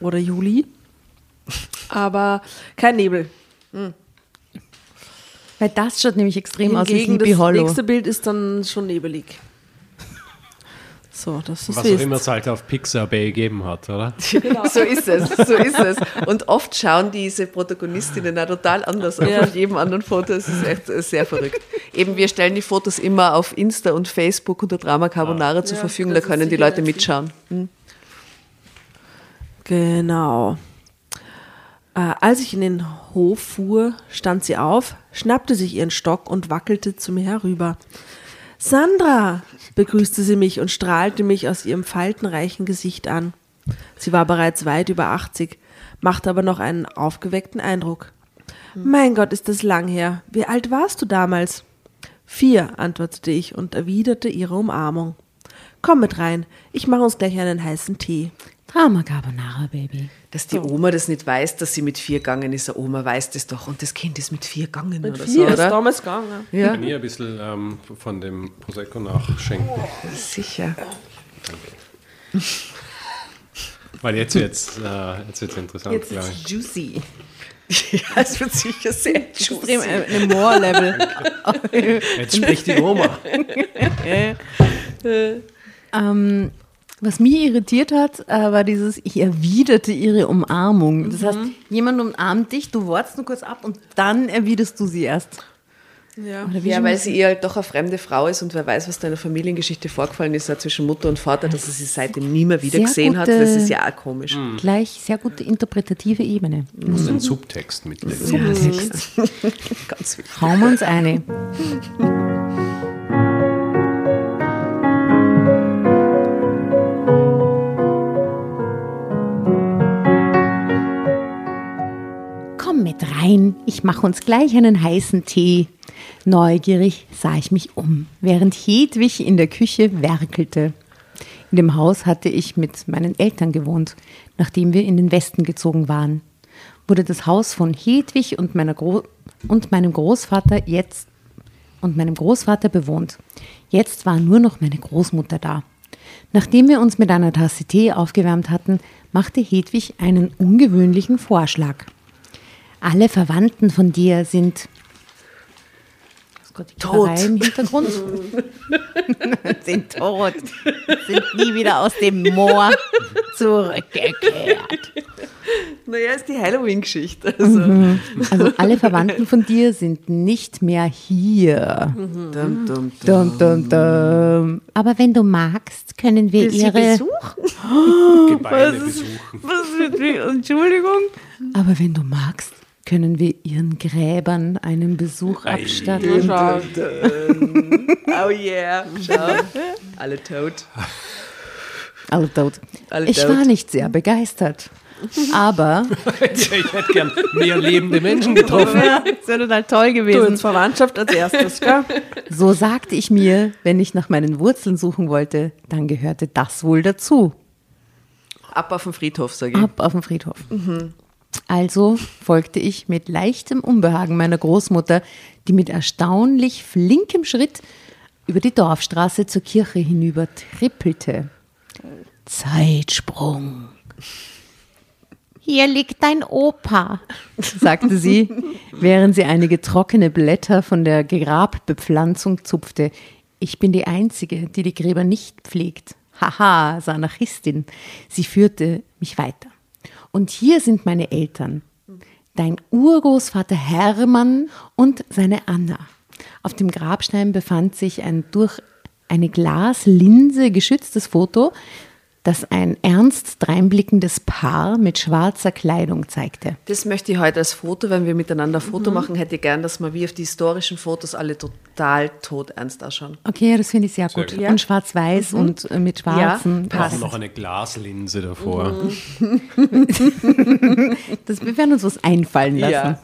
E: Oder Juli. Aber kein Nebel.
D: Weil das schaut nämlich extrem aus wie
E: Hingegen
D: Sleepy
E: das
D: Hollow.
E: nächste Bild ist dann schon nebelig. So, das ist
A: Was auch immer es halt auf Pixar Bay gegeben hat, oder? <laughs>
B: So ist es, so ist es. Und oft schauen diese Protagonistinnen auch total anders aus
E: Ja.
B: auf jedem anderen Foto. Es ist echt äh, sehr verrückt. Eben, wir stellen die Fotos immer auf Insta und Facebook unter Drama Carbonara zur
E: Ja,
B: Verfügung, da können die Leute mitschauen. Hm.
E: Genau. Äh, als ich in den Hof fuhr, stand sie auf, schnappte sich ihren Stock und wackelte zu mir herüber. Sandra, begrüßte sie mich und strahlte mich aus ihrem faltenreichen Gesicht an. Sie war bereits weit über 80, machte aber noch einen aufgeweckten Eindruck. Mein Gott, ist das lang her. Wie alt warst du damals? Vier, antwortete ich und erwiderte ihre Umarmung. Komm mit rein, ich mache uns gleich einen heißen Tee.
D: Drama Carbonara, Baby.
B: Dass die Oma das nicht weiß, dass sie mit vier gegangen ist. Eine Oma weiß das doch. Und das Kind ist mit vier gegangen oder so,
E: Vier ist
B: oder?
E: damals gegangen.
B: Ja,
A: Kann ich ein bisschen ähm, von dem Prosecco nachschenken?
B: sicher.
A: Weil jetzt wird es äh, jetzt wird's interessant,
B: Jetzt
A: glaube
B: ist
A: ich.
B: es juicy. Ja, es wird sicher sehr
D: Extrem
B: juicy.
D: äh, eine Moor-Level.
A: Jetzt spricht die Oma. <laughs> <laughs>
D: ähm, Was mich irritiert hat, äh, war dieses, ich erwiderte ihre Umarmung. Das heißt, jemand umarmt dich, du wartest nur kurz ab und dann erwiderst du sie erst.
E: Ja,
B: Ja, weil sie ihr halt doch eine fremde Frau ist und wer weiß, was da in der Familiengeschichte vorgefallen ist, zwischen Mutter und Vater, dass er sie seitdem nie mehr wieder
D: Sehr
B: gesehen hat. Das ist ja auch komisch.
D: Gleich sehr gute interpretative Ebene.
A: Du musst den Subtext mitlesen. <laughs>
B: Ganz wichtig.
D: Hauen wir uns eine. <laughs> Mit rein, ich mache uns gleich einen heißen Tee. Neugierig sah ich mich um, während Hedwig in der Küche werkelte. In dem Haus hatte ich mit meinen Eltern gewohnt, nachdem wir in den Westen gezogen waren. Wurde das Haus von Hedwig und, und meinem Großvater jetzt und meinem Großvater bewohnt. Jetzt war nur noch meine Großmutter da. Nachdem wir uns mit einer Tasse Tee aufgewärmt hatten, machte Hedwig einen ungewöhnlichen Vorschlag. Alle Verwandten von dir sind Was Gott, die
B: Tot.
D: Im Hintergrund <laughs> sind tot, sind nie wieder aus dem Moor zurückgekehrt.
B: Naja, ist die Halloween-Geschichte. Also.
D: Also alle Verwandten von dir sind nicht mehr hier.
B: Dum, dum, dum.
D: Dum, dum, dum. Aber wenn du magst, können wir ihre. <laughs>
A: Gebeine besuchen.
D: Entschuldigung. Aber wenn du magst, können wir ihren Gräbern einen Besuch abstatten.
B: Oh yeah, schau. Alle tot.
D: Alle tot.
B: Alle
D: ich
B: tot.
D: war nicht sehr begeistert. Aber <laughs>
A: ich hätte gern mehr lebende Menschen getroffen.
D: ja, das wäre total toll
E: Du
D: gewesen.
E: jetzt Verwandtschaft als erstes, gell?
D: So sagte ich mir, wenn ich nach meinen Wurzeln suchen wollte, dann gehörte das wohl dazu.
B: Ab auf den Friedhof, sage ich.
D: Ab auf den Friedhof. Also folgte ich mit leichtem Unbehagen meiner Großmutter, die mit erstaunlich flinkem Schritt über die Dorfstraße zur Kirche hinüber trippelte. Zeitsprung. Hier liegt dein Opa, sagte sie, während sie einige trockene Blätter von der Grabbepflanzung zupfte. Ich bin die Einzige, die die Gräber nicht pflegt. Haha, sah Anarchistin. Sie führte mich weiter. Und hier sind meine Eltern. Dein Urgroßvater Hermann und seine Anna. Auf dem Grabstein befand sich ein durch eine Glaslinse geschütztes Foto, das ein ernst dreinblickendes Paar mit schwarzer Kleidung zeigte.
B: Das möchte ich heute als Foto, wenn wir miteinander ein Foto machen, hätte ich gern, dass wir wie auf die historischen Fotos alle total todernst ausschauen.
D: Okay, ja, das finde ich sehr gut.
A: gut.
B: Ja.
D: Und schwarz-weiß und äh, mit schwarzen.
A: Wir brauchen noch eine Glaslinse davor. <laughs>
D: Das, wir werden uns was einfallen lassen.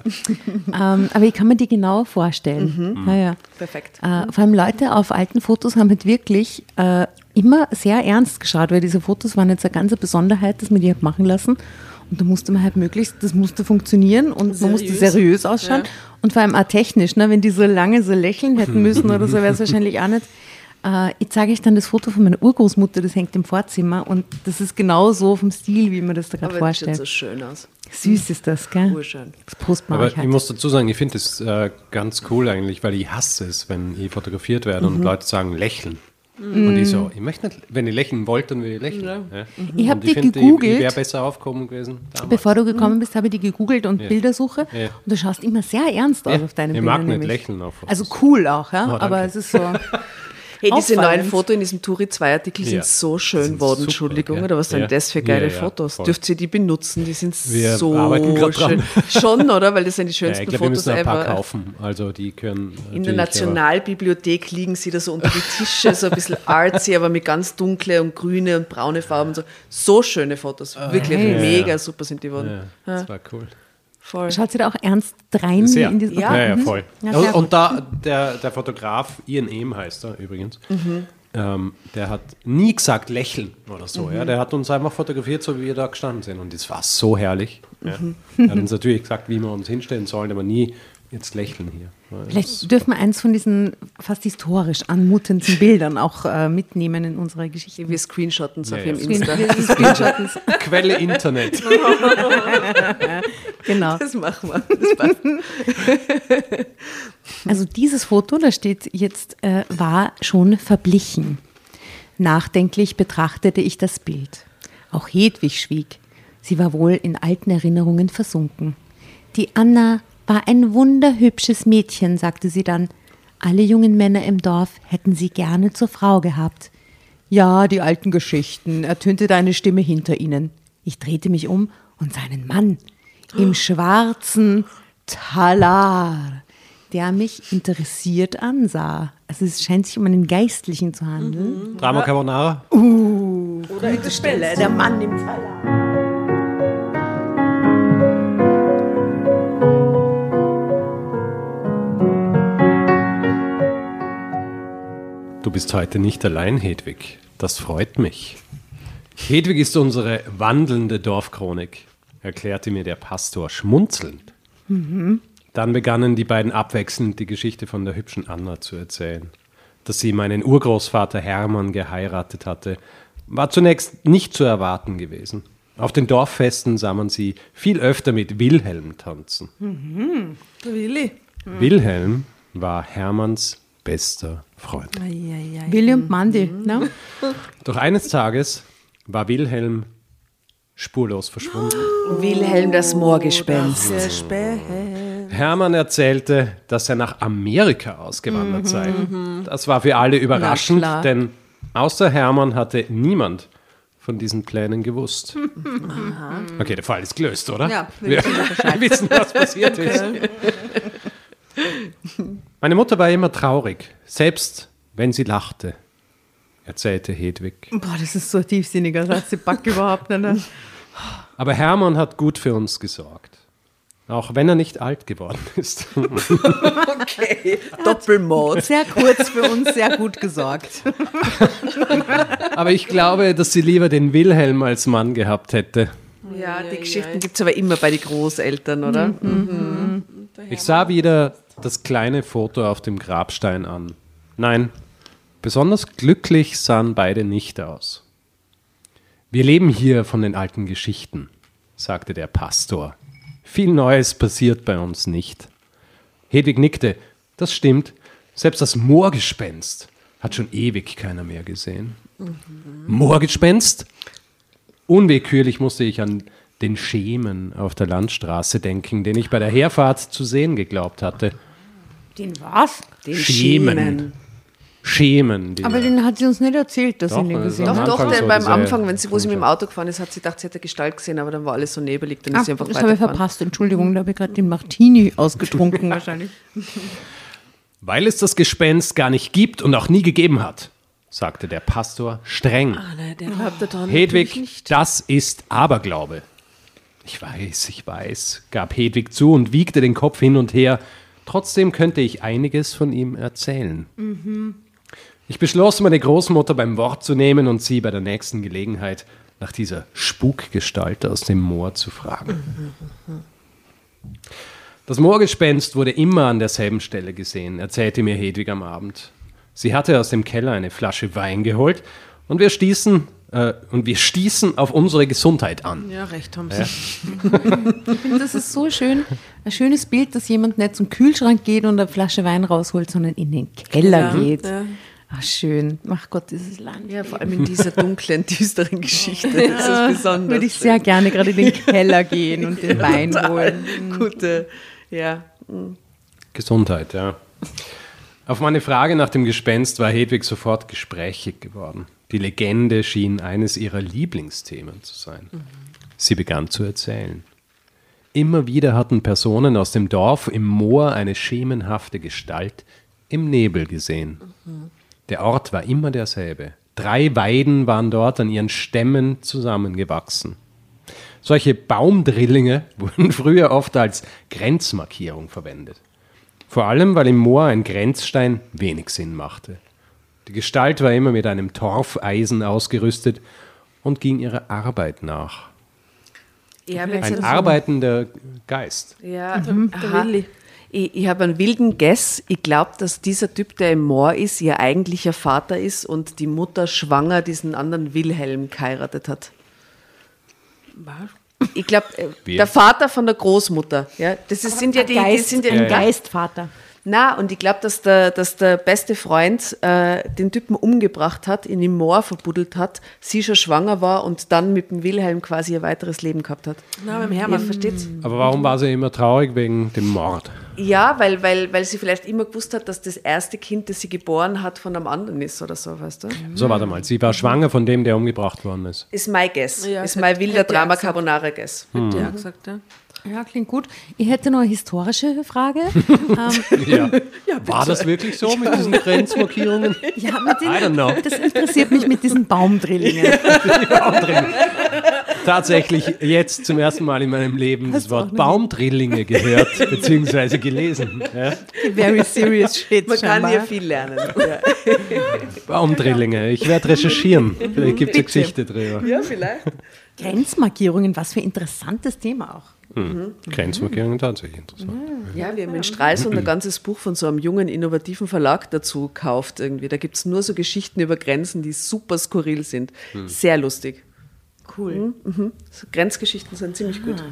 B: Ja.
D: Ähm, aber ich kann mir die genau vorstellen. Ja, ja.
B: Perfekt.
D: Äh, vor allem Leute auf alten Fotos haben halt wirklich äh, immer sehr ernst geschaut, weil diese Fotos waren jetzt eine ganze Besonderheit, dass man die hat machen lassen. Und da musste man halt möglichst, das musste funktionieren und man musste
B: Seriös.
D: seriös ausschauen. Und vor allem auch technisch, ne? wenn die so lange so lächeln hätten müssen oder so, wäre es <laughs> wahrscheinlich auch nicht. Äh, ich zeige euch dann das Foto von meiner Urgroßmutter, das hängt im Vorzimmer und das ist genau so vom Stil, wie man das da gerade
B: Aber das sieht
D: vorstellt.
B: so schön aus.
D: Süß ist das, gell?
B: Urschön.
D: Das posten wir
A: Aber ich
D: halt.
A: muss dazu sagen, ich finde es äh, ganz cool eigentlich, weil ich hasse es, wenn ich fotografiert werde
D: Mhm.
A: und Leute sagen, lächeln. Und ich so, ich möchte nicht, wenn ihr lächeln wollt, dann will ich lächeln. Ja.
D: Ich hab
A: Und
D: die
A: find,
D: gegoogelt.
A: Ich wäre besser aufgehoben gewesen damals.
D: Bevor du gekommen bist, habe ich die gegoogelt und Bildersuche.
A: Ja.
D: Und du schaust immer sehr ernst aus
A: Ja,
D: auf deinen
A: ich
D: Bildern.
A: mag nicht
D: nämlich.
A: lächeln auf.
D: Also cool auch, ja.
A: Oh,
D: aber es ist so. <laughs>
B: Hey, diese neuen Fotos in diesem Turi 2 Artikel
A: Ja.
B: sind so schön
A: Sind
B: worden,
A: super,
B: Entschuldigung,
A: gell?
B: oder was sind
A: Ja.
B: das für geile
A: Ja, ja,
B: Fotos?
A: voll.
B: Dürft ihr die benutzen? Die sind
A: Wir
B: so schön. Schon, oder? Weil das sind die
A: ja,
B: schönsten
A: ich glaube, wir
B: Fotos
A: müssen ein paar
B: ever.
A: kaufen. Also die können
B: In der Nationalbibliothek liegen sie da so unter die Tische, so ein bisschen <laughs> artsy, aber mit ganz dunkle und grüne und braune Farben. So, so schöne Fotos. Wirklich
D: hey.
B: mega
A: Ja.
B: super sind die geworden.
A: Ja, das war cool.
B: Voll.
D: Schaut sie da auch ernst rein
A: Sehr.
D: in diesen
B: Ja.
A: Ja, ja,
D: Mhm.
A: voll.
D: Ja,
A: und da, der, der Fotograf, Ian Ehm heißt er übrigens,
B: Mhm.
A: ähm, der hat nie gesagt lächeln oder so.
B: Mhm.
A: Ja? Der hat uns einfach fotografiert, so wie wir da gestanden sind. Und das war so herrlich. Ja?
B: Mhm.
A: Er hat uns natürlich gesagt, wie wir uns hinstellen sollen, aber nie jetzt lächeln hier. Ja,
D: Vielleicht dürfen wir eins von diesen fast historisch anmutenden <laughs> Bildern auch äh, mitnehmen in unserer Geschichte.
B: Wir screenshotten es
A: Ja,
B: auf
A: ja.
B: ihrem Insta. <laughs>
A: Quelle Internet. <laughs>
D: Genau.
B: Das machen wir. Das passt. <laughs>
D: Also dieses Foto, da steht jetzt, äh, war schon verblichen. Nachdenklich betrachtete ich das Bild. Auch Hedwig schwieg. Sie war wohl in alten Erinnerungen versunken. Die Anna war ein wunderhübsches Mädchen, sagte sie dann. Alle jungen Männer im Dorf hätten sie gerne zur Frau gehabt. Ja, die alten Geschichten, ertönte deine Stimme hinter ihnen. Ich drehte mich um und sah einen Mann im schwarzen Talar, der mich interessiert ansah. Also es scheint sich um einen Geistlichen zu handeln.
A: Drama Carbonara?
E: Oder in der Stelle, der Mann im Talar.
A: Du bist heute nicht allein, Hedwig. Das freut mich. Hedwig ist unsere wandelnde Dorfchronik, erklärte mir der Pastor schmunzelnd. Dann begannen die beiden abwechselnd die Geschichte von der hübschen Anna zu erzählen. Dass sie meinen Urgroßvater Hermann geheiratet hatte, war zunächst nicht zu erwarten gewesen. Auf den Dorffesten sah man sie viel öfter mit Wilhelm tanzen.
E: Willi.
A: Wilhelm war Hermanns bester Freund.
D: Willi und Mandy, ne?
A: Doch eines Tages war Wilhelm spurlos verschwunden.
B: Wilhelm das Moorgespenst.
A: Hermann erzählte, dass er nach Amerika ausgewandert sei. Das war für alle überraschend, denn außer Hermann hatte niemand von diesen Plänen gewusst. Okay, der Fall ist gelöst, oder?
D: Ja,
A: wir <laughs> wissen, was passiert ist. Meine Mutter war immer traurig, selbst wenn sie lachte, erzählte Hedwig.
D: Boah, das ist so tiefsinniger Satz, die Back überhaupt nicht.
A: Aber Hermann hat gut für uns gesorgt. Auch wenn er nicht alt geworden ist. <laughs>
B: Okay, Doppelmord.
D: Sehr kurz für uns, sehr gut gesorgt. <laughs>
A: Aber ich glaube, dass sie lieber den Wilhelm als Mann gehabt hätte.
B: Ja, die Geschichten gibt es aber immer bei den Großeltern, oder?
A: Ich sah wieder das kleine Foto auf dem Grabstein an. Nein, besonders glücklich sahen beide nicht aus. Wir leben hier von den alten Geschichten, sagte der Pastor. Viel Neues passiert bei uns nicht. Hedwig nickte. Das stimmt. Selbst das Moorgespenst hat schon ewig keiner mehr gesehen. Moorgespenst? Unwillkürlich musste ich an den Schemen auf der Landstraße denken, den ich bei der Herfahrt zu sehen geglaubt hatte.
D: Den was?
B: Den
A: Schemen. Schemen. Die-
D: Aber den hat sie uns nicht erzählt, dass
A: Doch,
D: sie ihn
A: also
D: gesehen
A: am
B: Doch,
D: hat.
B: doch,
A: Anfang
B: denn beim Anfang, wenn sie, wo sie mit dem Auto gefahren ist, hat sie gedacht, sie hätte Gestalt gesehen, aber dann war alles so nebelig, dann ist
D: Ah,
B: sie einfach
D: das habe ich verpasst, Entschuldigung, da habe ich gerade den Martini ausgetrunken <laughs> wahrscheinlich.
A: Weil es das Gespenst gar nicht gibt und auch nie gegeben hat, sagte der Pastor streng.
E: Nein, der glaubt daran
A: Hedwig,
E: nicht.
A: das ist Aberglaube. Ich weiß, ich weiß, gab Hedwig zu und wiegte den Kopf hin und her. Trotzdem könnte ich einiges von ihm erzählen. Ich beschloss, meine Großmutter beim Wort zu nehmen und sie bei der nächsten Gelegenheit nach dieser Spukgestalt aus dem Moor zu fragen. Das Moorgespenst wurde immer an derselben Stelle gesehen, erzählte mir Hedwig am Abend. Sie hatte aus dem Keller eine Flasche Wein geholt und wir stießen, äh, und wir stießen auf unsere Gesundheit an.
E: Ja, recht haben sie.
D: Und das ist so schön, ein schönes Bild, dass jemand nicht zum Kühlschrank geht und eine Flasche Wein rausholt, sondern in den Keller
E: Ja,
D: geht.
E: ja.
D: Ach, schön. Ach Gott, dieses Land.
B: Ja, vor allem in dieser dunklen, düsteren Geschichte. Das ist besonders.
D: Würde ich sehr gerne gerade in den Keller gehen und den Wein holen.
B: Gute, ja.
A: Gesundheit, ja. Auf meine Frage nach dem Gespenst war Hedwig sofort gesprächig geworden. Die Legende schien eines ihrer Lieblingsthemen zu sein. Sie begann zu erzählen. Immer wieder hatten Personen aus dem Dorf im Moor eine schemenhafte Gestalt im Nebel gesehen. Der Ort war immer derselbe. Drei Weiden waren dort an ihren Stämmen zusammengewachsen. Solche Baumdrillinge <laughs> wurden früher oft als Grenzmarkierung verwendet. Vor allem, weil im Moor ein Grenzstein wenig Sinn machte. Die Gestalt war immer mit einem Torfeisen ausgerüstet und ging ihrer Arbeit nach.
B: Jetzt
A: Ein
B: einen-
A: arbeitender Geist.
B: Ja,
E: Der
B: aha.
E: Willi.
B: Ich, ich habe einen wilden Guess. Ich glaube, dass dieser Typ, der im Moor ist, ihr eigentlicher Vater ist und die Mutter schwanger diesen anderen Wilhelm geheiratet hat. Ich glaube,
A: Wer?
B: der Vater von der Großmutter. Ja, das ist, sind ja die, die
D: Geist,
B: sind ja
D: ein
A: Ja, ja.
D: Geistvater.
B: Na, und ich glaube, dass der, dass der beste Freund äh, den Typen umgebracht hat, ihn im Moor verbuddelt hat, sie schon schwanger war und dann mit dem Wilhelm quasi ihr weiteres Leben gehabt hat.
E: Na, mit dem
B: Ihr
E: Hermann.
B: versteht's?
A: Aber warum war sie immer traurig wegen dem Mord?
B: Ja, weil, weil, weil sie vielleicht immer gewusst hat, dass das erste Kind, das sie geboren hat, von einem anderen ist oder so, weißt du?
A: So, warte mal. Sie war schwanger von dem, der umgebracht worden ist.
B: Ist my guess.
E: Ja,
B: ist mein wilder
E: er
B: Drama. Carbonara guess.
E: Hätte er gesagt, ja.
D: Ja, klingt gut. Ich hätte noch eine historische Frage. <laughs> ähm,
A: Ja. war das wirklich so mit diesen Grenzmarkierungen?
D: ja, mit den,
A: I don't know.
D: Das interessiert mich mit diesen Baumdrillingen. <laughs>
A: Tatsächlich jetzt zum ersten Mal in meinem Leben das
D: Hast auch
A: Wort Baumdrillinge gehört, <laughs> beziehungsweise gelesen. Ja?
D: Very serious shit.
B: Man kann
D: scheinbar.
B: hier viel lernen. Ja,
A: Baumdrillinge. Ich werde recherchieren. Vielleicht gibt es eine Geschichte drüber.
B: ja vielleicht.
D: Grenzmarkierungen, was für ein interessantes Thema auch.
A: Grenzmarkierungen tatsächlich interessant.
B: Ja, wir haben in Stralsund ein ganzes Buch von so einem jungen, innovativen Verlag dazu gekauft. Irgendwie. Da gibt es nur so Geschichten über Grenzen, die super skurril sind. Sehr lustig.
D: Cool.
B: Mhm. So Grenzgeschichten sind ziemlich gut.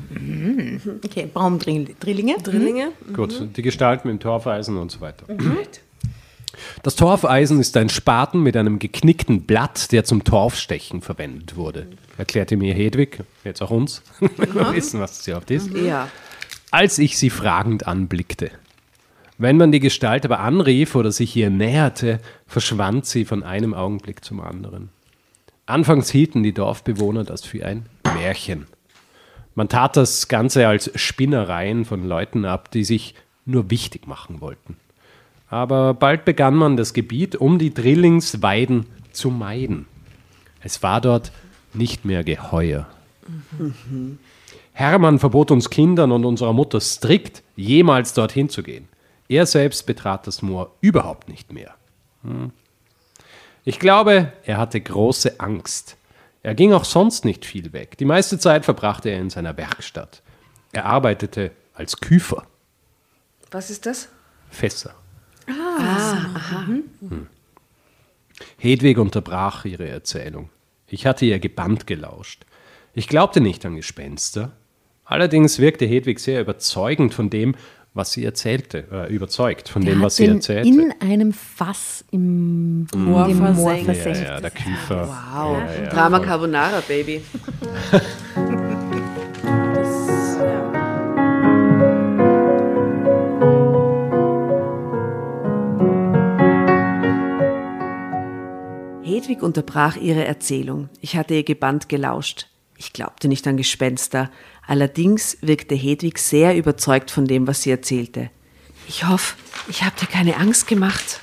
D: Okay, Baumdrillinge.
E: Drillinge.
A: Gut, die Gestalt mit dem Torfeisen und so weiter. Das Torfeisen ist ein Spaten mit einem geknickten Blatt, der zum Torfstechen verwendet wurde. Erklärte mir Hedwig, jetzt auch uns, <laughs> wir wissen, was das überhaupt ist.
B: Ja.
A: Als ich sie fragend anblickte. Wenn man die Gestalt aber anrief oder sich ihr näherte, verschwand sie von einem Augenblick zum anderen. Anfangs hielten die Dorfbewohner das für ein Märchen. Man tat das Ganze als Spinnereien von Leuten ab, die sich nur wichtig machen wollten. Aber bald begann man das Gebiet um die Drillingsweiden zu meiden. Es war dort nicht mehr geheuer. Hermann verbot uns Kindern und unserer Mutter strikt, jemals dorthin zu gehen. Er selbst betrat das Moor überhaupt nicht mehr. Hm. Ich glaube, er hatte große Angst. Er ging auch sonst nicht viel weg. Die meiste Zeit verbrachte er in seiner Werkstatt. Er arbeitete als Küfer,
B: Was ist das?
A: Fässer. Hm. Hedwig unterbrach ihre Erzählung. Ich hatte ihr gebannt gelauscht. Ich glaubte nicht an Gespenster. Allerdings wirkte Hedwig sehr überzeugend von dem, was sie erzählte, äh, überzeugt von dem,
D: hat
A: was sie
D: den
A: erzählte.
D: in einem Fass im
E: Moor
D: im Moor
E: versenkt.
A: ja, ja, der Küfer.
B: Wow.
A: Ja, ja,
B: Drama
A: voll.
B: Carbonara, Baby. <laughs> Hedwig unterbrach ihre Erzählung. Ich hatte ihr gebannt gelauscht. Ich glaubte nicht an Gespenster. Allerdings wirkte Hedwig sehr überzeugt von dem, was sie erzählte. Ich hoffe, ich habe dir keine Angst gemacht.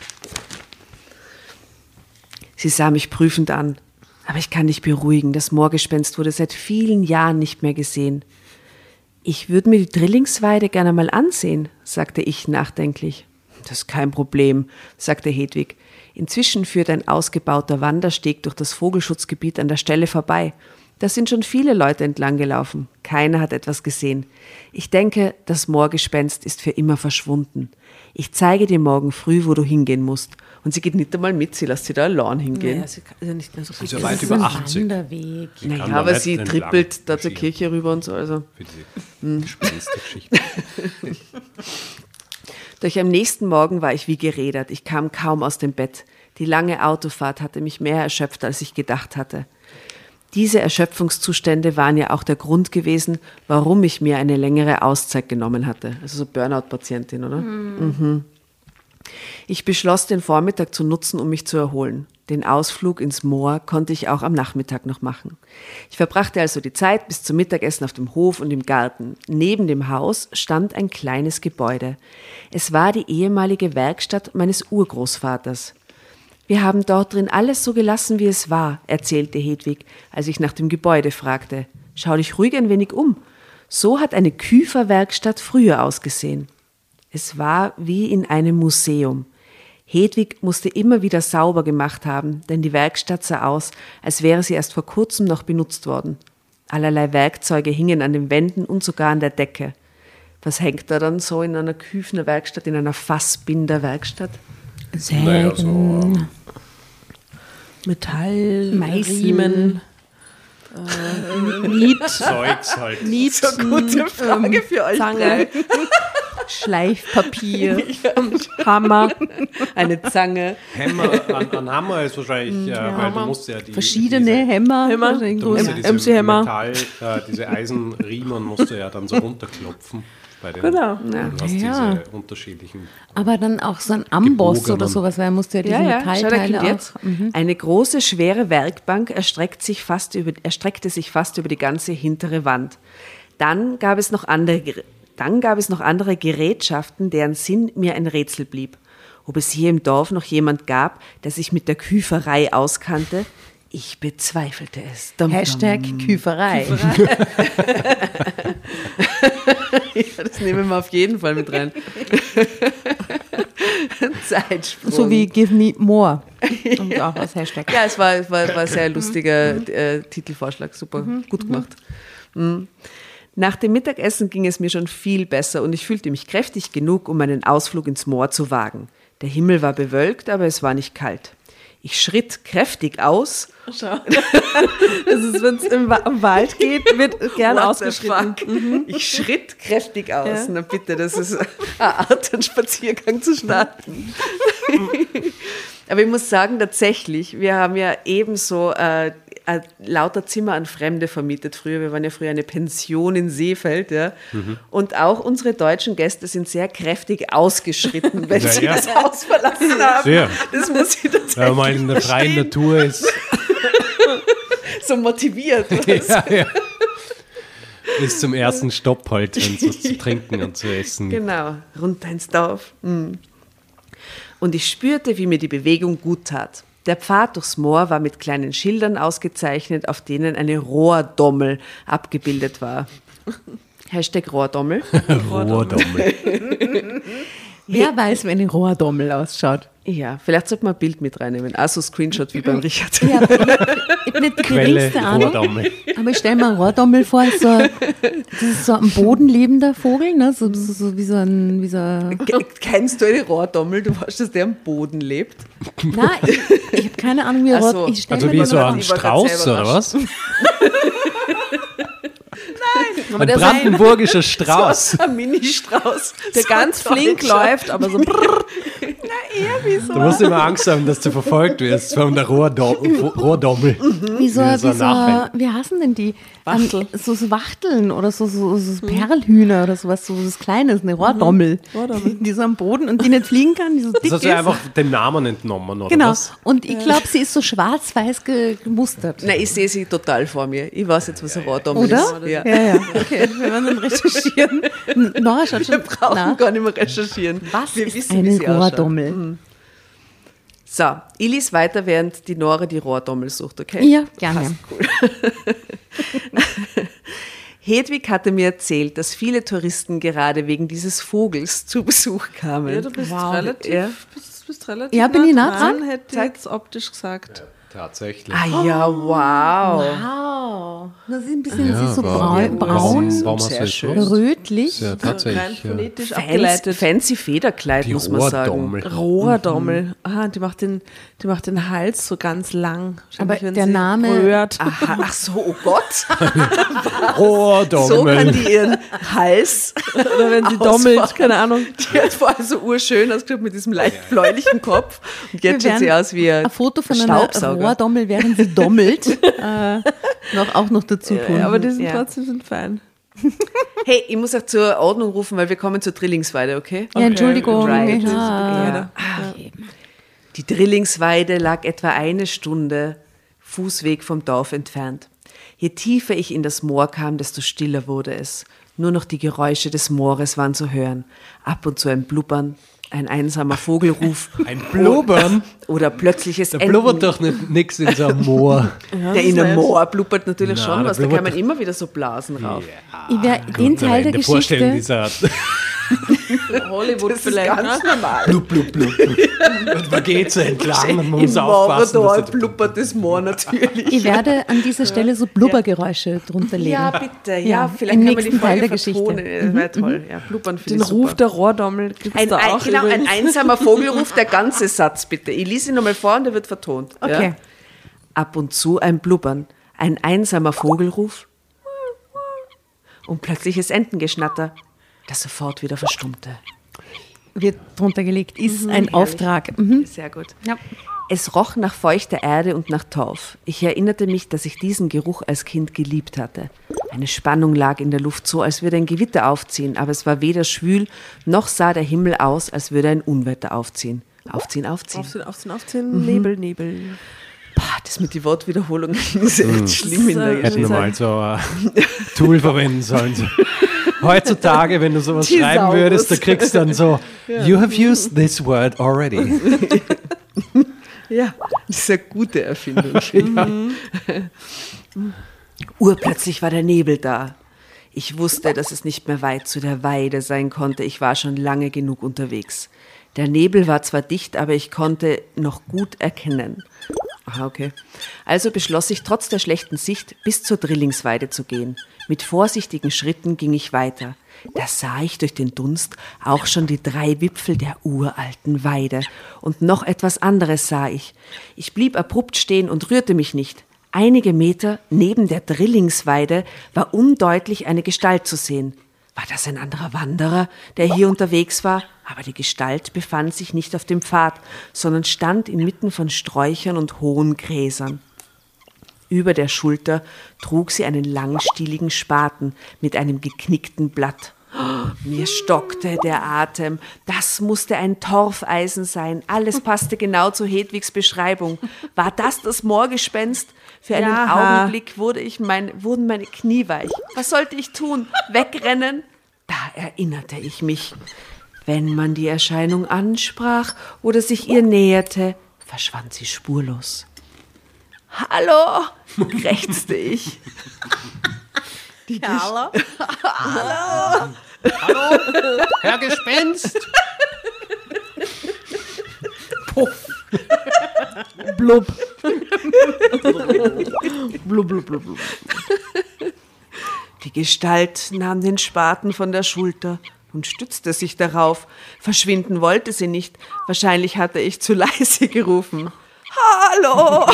B: Sie sah mich prüfend an. Aber ich kann dich beruhigen, das Moorgespenst wurde seit vielen Jahren nicht mehr gesehen. Ich würde mir die Drillingsweide gerne mal ansehen, sagte ich nachdenklich. Das ist kein Problem, sagte Hedwig. Inzwischen führt ein ausgebauter Wandersteg durch das Vogelschutzgebiet an der Stelle vorbei. Da sind schon viele Leute entlang gelaufen. Keiner hat etwas gesehen. Ich denke, das Moorgespenst ist für immer verschwunden. Ich zeige dir morgen früh, wo du hingehen musst. Und sie geht nicht einmal mit, sie lässt sie da allein hingehen.
E: Naja, sie kann- ist ja nicht mehr so viel.
A: ja
D: Das
A: weit
D: ist
A: über
D: ein
A: 80.
D: Wanderweg.
B: naja, aber sie trippelt da zur. Kirche rüber und so. Also.
A: Für die Gespenstergeschichte. <laughs>
B: Doch am nächsten Morgen war ich wie gerädert. Ich kam kaum aus dem Bett. Die lange Autofahrt hatte mich mehr erschöpft, als ich gedacht hatte. Diese Erschöpfungszustände waren ja auch der Grund gewesen, warum ich mir eine längere Auszeit genommen hatte. Also so Burnout-Patientin, oder? Mhm. Ich beschloss, den Vormittag zu nutzen, um mich zu erholen. Den Ausflug ins Moor konnte ich auch am Nachmittag noch machen. Ich verbrachte also die Zeit bis zum Mittagessen auf dem Hof und im Garten. Neben dem Haus stand ein kleines Gebäude. Es war die ehemalige Werkstatt meines Urgroßvaters. Wir haben dort drin alles so gelassen, wie es war, erzählte Hedwig, als ich nach dem Gebäude fragte. Schau dich ruhig ein wenig um. So hat eine Küferwerkstatt früher ausgesehen. Es war wie in einem Museum. Hedwig musste immer wieder sauber gemacht haben, denn die Werkstatt sah aus, als wäre sie erst vor kurzem noch benutzt worden. Allerlei Werkzeuge hingen an den Wänden und sogar an der Decke. Was hängt da dann so in einer Küfnerwerkstatt, in einer Fassbinderwerkstatt?
A: Naja, so.
E: Metall,
D: Meißel.
E: Riemen,
D: Nied,
A: Zeugs halt.
D: Nied,
B: Gute Frage für euch
E: Zange.
D: Schleifpapier. <laughs>
E: Hammer.
B: Eine Zange.
A: Hämmer, an, an Hammer ist wahrscheinlich, äh, weil du musst ja die
D: Verschiedene
A: diese,
D: Hämmer.
E: Hämmer.
A: Du musst ja diese
E: MC-Hämmer.
A: Metall, äh, diese Eisenriemen musst du ja dann so runterklopfen. Bei den,
E: Genau.
A: Du hast
D: Ja.
A: diese unterschiedlichen.
D: Aber dann auch so ein Amboss oder sowas, weil er musste ja diese
B: Ja, ja, schau, da
D: Metallteile
B: kommt jetzt.
D: Mhm.
B: Eine große, schwere Werkbank erstreckt sich fast über, erstreckte sich fast über die ganze hintere Wand. Dann gab es noch andere, dann gab es noch andere Gerätschaften, deren Sinn mir ein Rätsel blieb. Ob es hier im Dorf noch jemand gab, der sich mit der Küferei auskannte? Ich bezweifelte es. Dum, dum.
D: Hashtag Küferei.
B: Ja, <laughs> <laughs> das nehmen wir auf jeden Fall mit rein. <laughs> Zeitsprung.
D: So wie Give Me More. Und auch als Hashtag.
B: Ja, es war, war, war ein sehr lustiger äh, Titelvorschlag. Super, gut gemacht. Mhm. Nach dem Mittagessen ging es mir schon viel besser und ich fühlte mich kräftig genug, um einen Ausflug ins Moor zu wagen. Der Himmel war bewölkt, aber es war nicht kalt. Ich schritt kräftig aus.
E: Schau. <laughs> Das ist, wenn es im, im Wald geht, wird <laughs> gern
B: What
E: ausgeschritten.
B: fuck? Ich schritt kräftig aus. Na bitte, das ist eine Art, einen Spaziergang zu starten. <laughs> Aber ich muss sagen, tatsächlich, wir haben ja ebenso äh, äh, lauter Zimmer an Fremde vermietet früher. Wir waren ja früher eine Pension in Seefeld. Ja? Und auch unsere deutschen Gäste sind sehr kräftig ausgeschritten, <laughs> wenn
A: Ja,
B: sie
A: ja.
B: das Haus verlassen haben.
A: Sehr.
B: Das muss ich tatsächlich
A: Wenn man in der freien. Natur ist, <laughs>
B: so motiviert. <laughs>
A: ja, ja. bis zum ersten Stopp halt, wenn es was zu trinken und zu essen.
B: Genau, runter ins Dorf. Mm. Und ich spürte, wie mir die Bewegung gut tat. Der Pfad durchs Moor war mit kleinen Schildern ausgezeichnet, auf denen eine Rohrdommel abgebildet war. <laughs> Hashtag Rohrdommel.
A: Rohrdommel. <laughs>
D: Wer weiß, wenn ein Rohrdommel ausschaut.
B: Ja, vielleicht sollte man ein Bild mit reinnehmen. Also Screenshot wie beim Richard.
D: Ja, aber <laughs> ich, ich habe nicht die
A: Quelle
D: geringste Ahnung.
A: Rohrdommel.
D: Aber ich stelle mir einen Rohrdommel vor, als so, das ist so ein Boden lebender Vogel, ne? so, so, so wie so ein, wie so ein
B: Kennst du eine Rohrdommel? Du weißt, dass der am Boden lebt.
D: Nein, ich, ich habe keine Ahnung, wie ein
B: Ach
D: Rohr...
B: so.
D: Ich stell
A: Also
D: mir
A: wie so ein Strauß oder was? <laughs>
E: Aber
A: Ein <laughs> <laughs>
E: der, so,
A: brandenburgischer Strauß.
B: Ein Mini-Strauß.
E: der ganz flink läuft, aber so <laughs> brrr.
A: Du musst immer Angst haben, dass du verfolgt wirst von der Rohrdom Rohrdommel.
D: Wie so,
A: Wie so
D: wie, so wie heißen denn die?
E: Wachtel.
D: Ähm, so, so Wachteln oder so, so, so Perlhühner oder sowas, so was Kleines, eine Rohrdommel.
E: Rohrdommel.
D: Die so am Boden und die nicht fliegen kann, die so dick
A: Das hast
D: ist.
A: du einfach den Namen entnommen, oder
D: genau.
A: was?
D: Und ich glaube, sie ist so schwarz-weiß ge gemustert.
B: Nein, ich sehe sie total vor mir. Ich weiß jetzt, was ein Rohrdommel
D: Oder?
B: ist. Ja.
D: Ja, ja. Okay, wir werden dann recherchieren. Nora schaut schon.
B: Wir brauchen
D: Na,
B: gar nicht mehr recherchieren.
D: was
B: Wir
D: ist
B: wissen,
D: eine. Rohrdommel?
B: So, ich lies weiter, während die Nora die Rohrdommel sucht, okay?
D: Ja, gerne. <laughs>
B: Hedwig hatte mir erzählt, dass viele Touristen gerade wegen dieses Vogels zu Besuch kamen.
E: Ja, du bist
D: Wow.
E: relativ,
B: Ja.
E: bist, bist relativ
D: Ja, bin ich nah dran?
E: Hätte ich jetzt optisch gesagt.
A: Tatsächlich.
B: Ah ja, wow.
D: Wow. Das ist ein bisschen
A: Ja,
D: sie ist so braun, braun rötlich.
A: Ja,
E: Rein
A: tatsächlich. Ja.
E: phonetisch
B: Fancy,
E: abgeleitet.
B: fancy Federkleid,
A: Die
B: muss man sagen.
A: Rohrdommel.
E: Rohrdommel. Ah, die macht, den, die macht den Hals so ganz lang.
D: Aber
E: wenn
D: der
E: sie
D: Name-
E: Rührt.
B: Aha, <laughs> ach so, oh Gott. <laughs>
A: Rohrdommel.
B: So kann die ihren Hals.
E: Oder wenn sie dommelt, keine Ahnung.
B: Die hat vorher so urschön ausgeschaut mit diesem leicht bläulichen Kopf. Und jetzt schaut sie aus wie ein
D: ein Foto von einer
B: Staubsauger.
D: Rohrdommel, während sie dommelt, <laughs> äh, noch, auch noch dazu tun.
E: Ja, aber die sind
B: Ja.
E: trotzdem sind fein. <laughs>
B: Hey, ich muss auch zur Ordnung rufen, weil wir kommen zur Drillingsweide, okay?
D: ja, Entschuldigung.
B: Right.
D: Ja.
B: Die Drillingsweide lag etwa eine Stunde Fußweg vom Dorf entfernt. Je tiefer ich in das Moor kam, desto stiller wurde es. Nur noch die Geräusche des Moores waren zu hören. Ab und zu ein Blubbern, ein einsamer Vogelruf. <laughs>
A: Ein Blubbern?
B: Oder plötzliches
A: Da blubbert doch nicht nix in so einem Moor. <laughs>
B: Der in einem Moor blubbert natürlich
A: Na,
B: schon
A: da
B: was. Da kann man immer wieder so Blasen rauf.
D: Ich wär, den
A: Gut, aber
D: Teil der
A: der
D: Geschichte,
A: dieser <laughs> <laughs>
E: Hollywood
B: Das ist
E: vielleicht.
B: ganz
E: ne?
B: normal.
A: blub, blub, blub, blub. <laughs> Und man geht so entlang und man
B: Im
A: muss aufpassen.
B: Morador
A: dass er-
B: blubbert das Moor natürlich.
D: ich werde an dieser Stelle so Blubbergeräusche drunter legen.
B: Ja, bitte. Ja,
D: Ja,
B: vielleicht
D: im
B: kann man die
D: nächsten Teil
B: Folge
D: der Geschichte. Mhm,
B: vertonen. Das wäre toll. Ja, blubbern
E: Den
B: ich super.
E: Ruf der Rohrdommel gibt es
B: ein,
E: da
B: ein,
E: auch
B: genau, ein einsamer <laughs> Vogelruf, der ganze Satz bitte. Ich lese ihn nochmal vor und der wird vertont.
D: Okay.
B: Ja? Ab und zu ein Blubbern, ein einsamer Vogelruf und plötzliches Entengeschnatter. Das sofort wieder verstummte.
D: Wird drunter gelegt, ist ein Auftrag. Mhm.
B: Sehr gut.
D: Ja.
B: Es roch nach feuchter Erde und nach Torf. Ich erinnerte mich, dass ich diesen Geruch als Kind geliebt hatte. Eine Spannung lag in der Luft, so als würde ein Gewitter aufziehen, aber es war weder schwül, noch sah der Himmel aus, als würde ein Unwetter aufziehen. Aufziehen, aufziehen.
E: Aufziehen, aufziehen, aufziehen, Nebel, Nebel.
B: Boah, das mit den Wortwiederholungen <laughs> ist echt schlimm in der
A: Hätten wir mal so ein Tool verwenden sollen. <laughs> Heutzutage, wenn du sowas
B: Thesaurus.
A: schreiben würdest, da kriegst du dann so, <laughs> you have used this word already. <laughs>
B: Ja, das ist eine gute Erfindung. <laughs> Urplötzlich war der Nebel da. Ich wusste, dass es nicht mehr weit zu der Weide sein konnte. Ich war schon lange genug unterwegs. Der Nebel war zwar dicht, aber ich konnte noch gut erkennen. Aha, okay. Also beschloss ich, trotz der schlechten Sicht bis zur Drillingsweide zu gehen. Mit vorsichtigen Schritten ging ich weiter. Da sah ich durch den Dunst auch schon die drei Wipfel der uralten Weide. Und noch etwas anderes sah ich. Ich blieb abrupt stehen und rührte mich nicht. Einige Meter neben der Drillingsweide war undeutlich eine Gestalt zu sehen. War das ein anderer Wanderer, der hier unterwegs war? Aber die Gestalt befand sich nicht auf dem Pfad, sondern stand inmitten von Sträuchern und hohen Gräsern. Über der Schulter trug sie einen langstieligen Spaten mit einem geknickten Blatt. Oh, Mir stockte der Atem. Das musste ein Torfeisen sein. Alles passte genau zu Hedwigs Beschreibung. War das das Moorgespenst? Für einen
E: Ja.
B: Augenblick wurde ich mein, wurden meine Knie weich. Was sollte ich tun? Wegrennen? Da erinnerte ich mich. Wenn man die Erscheinung ansprach oder sich ihr näherte, verschwand sie spurlos. Hallo, krächzte ich. Die
D: Hallo?
A: Herr Gespenst!
D: Blub.
E: Blub, blub, blub, blub.
B: Die Gestalt nahm den Spaten von der Schulter und stützte sich darauf. Verschwinden wollte sie nicht. Wahrscheinlich hatte ich zu leise gerufen. Hallo!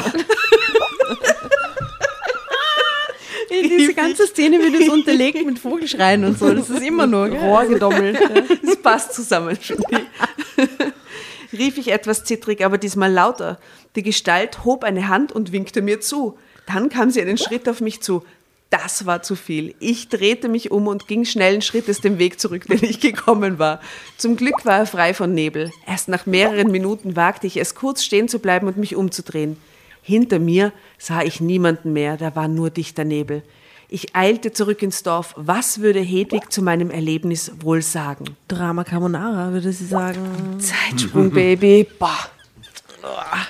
D: Diese ganze Szene wird jetzt unterlegt mit Vogelschreien und so. Das ist immer nur
E: Rohrgedommelt.
B: Es <laughs> passt zusammen, ich. <laughs> Rief ich etwas zittrig, aber diesmal lauter. Die Gestalt hob eine Hand und winkte mir zu. Dann kam sie einen Schritt auf mich zu. Das war zu viel. Ich drehte mich um und ging schnellen Schrittes den Weg zurück, den ich gekommen war. Zum Glück war er frei von Nebel. Erst nach mehreren Minuten wagte ich es, kurz stehen zu bleiben und mich umzudrehen. Hinter mir sah ich niemanden mehr, da war nur dichter Nebel. Ich eilte zurück ins Dorf. Was würde Hedwig zu meinem Erlebnis wohl sagen?
E: Drama Carbonara, würde sie sagen.
B: Zeitsprung, <laughs> Baby. Boah.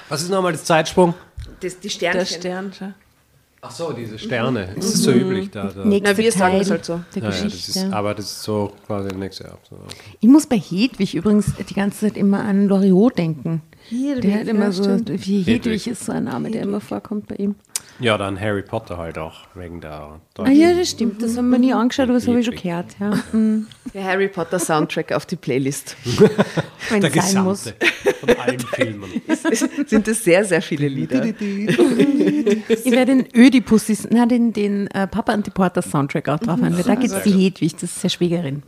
A: Was ist nochmal das Zeitsprung?
B: Das, die
E: Der
B: Sternchen.
E: Stern.
A: Ach so, diese Sterne. Ist das so üblich da? da?
D: Nächster
B: Na, wir sagen das halt so.
D: Der
A: Ja, ja, das ist, aber das ist so quasi der nächste okay.
D: Ich muss bei Hedwig übrigens die ganze Zeit immer an Loriot denken.
E: Hedwig,
D: der hat immer
E: ja,
D: so,
E: stimmt.
D: wie Hedwig,
A: Hedwig.
D: ist so ein Name, der immer vorkommt bei ihm.
A: Ja, dann Harry Potter halt auch, wegen der
D: Ah ja, das stimmt. Das haben wir nie angeschaut, aber das habe ich schon
A: Hedwig.
D: gehört. Ja. <laughs> Mhm.
B: Der Harry Potter Soundtrack auf die Playlist. <laughs>
D: Wenn
A: Der
D: es sein muss.
A: gesamte von allen <laughs> Filmen.
B: Sind es sehr, sehr viele Lieder.
D: Ich werde den Ödipussis, na, den, den äh, Papa und die Porter Soundtrack auch drauf haben, weil da gibt es die Hedwig, das ist ja Schwägerin.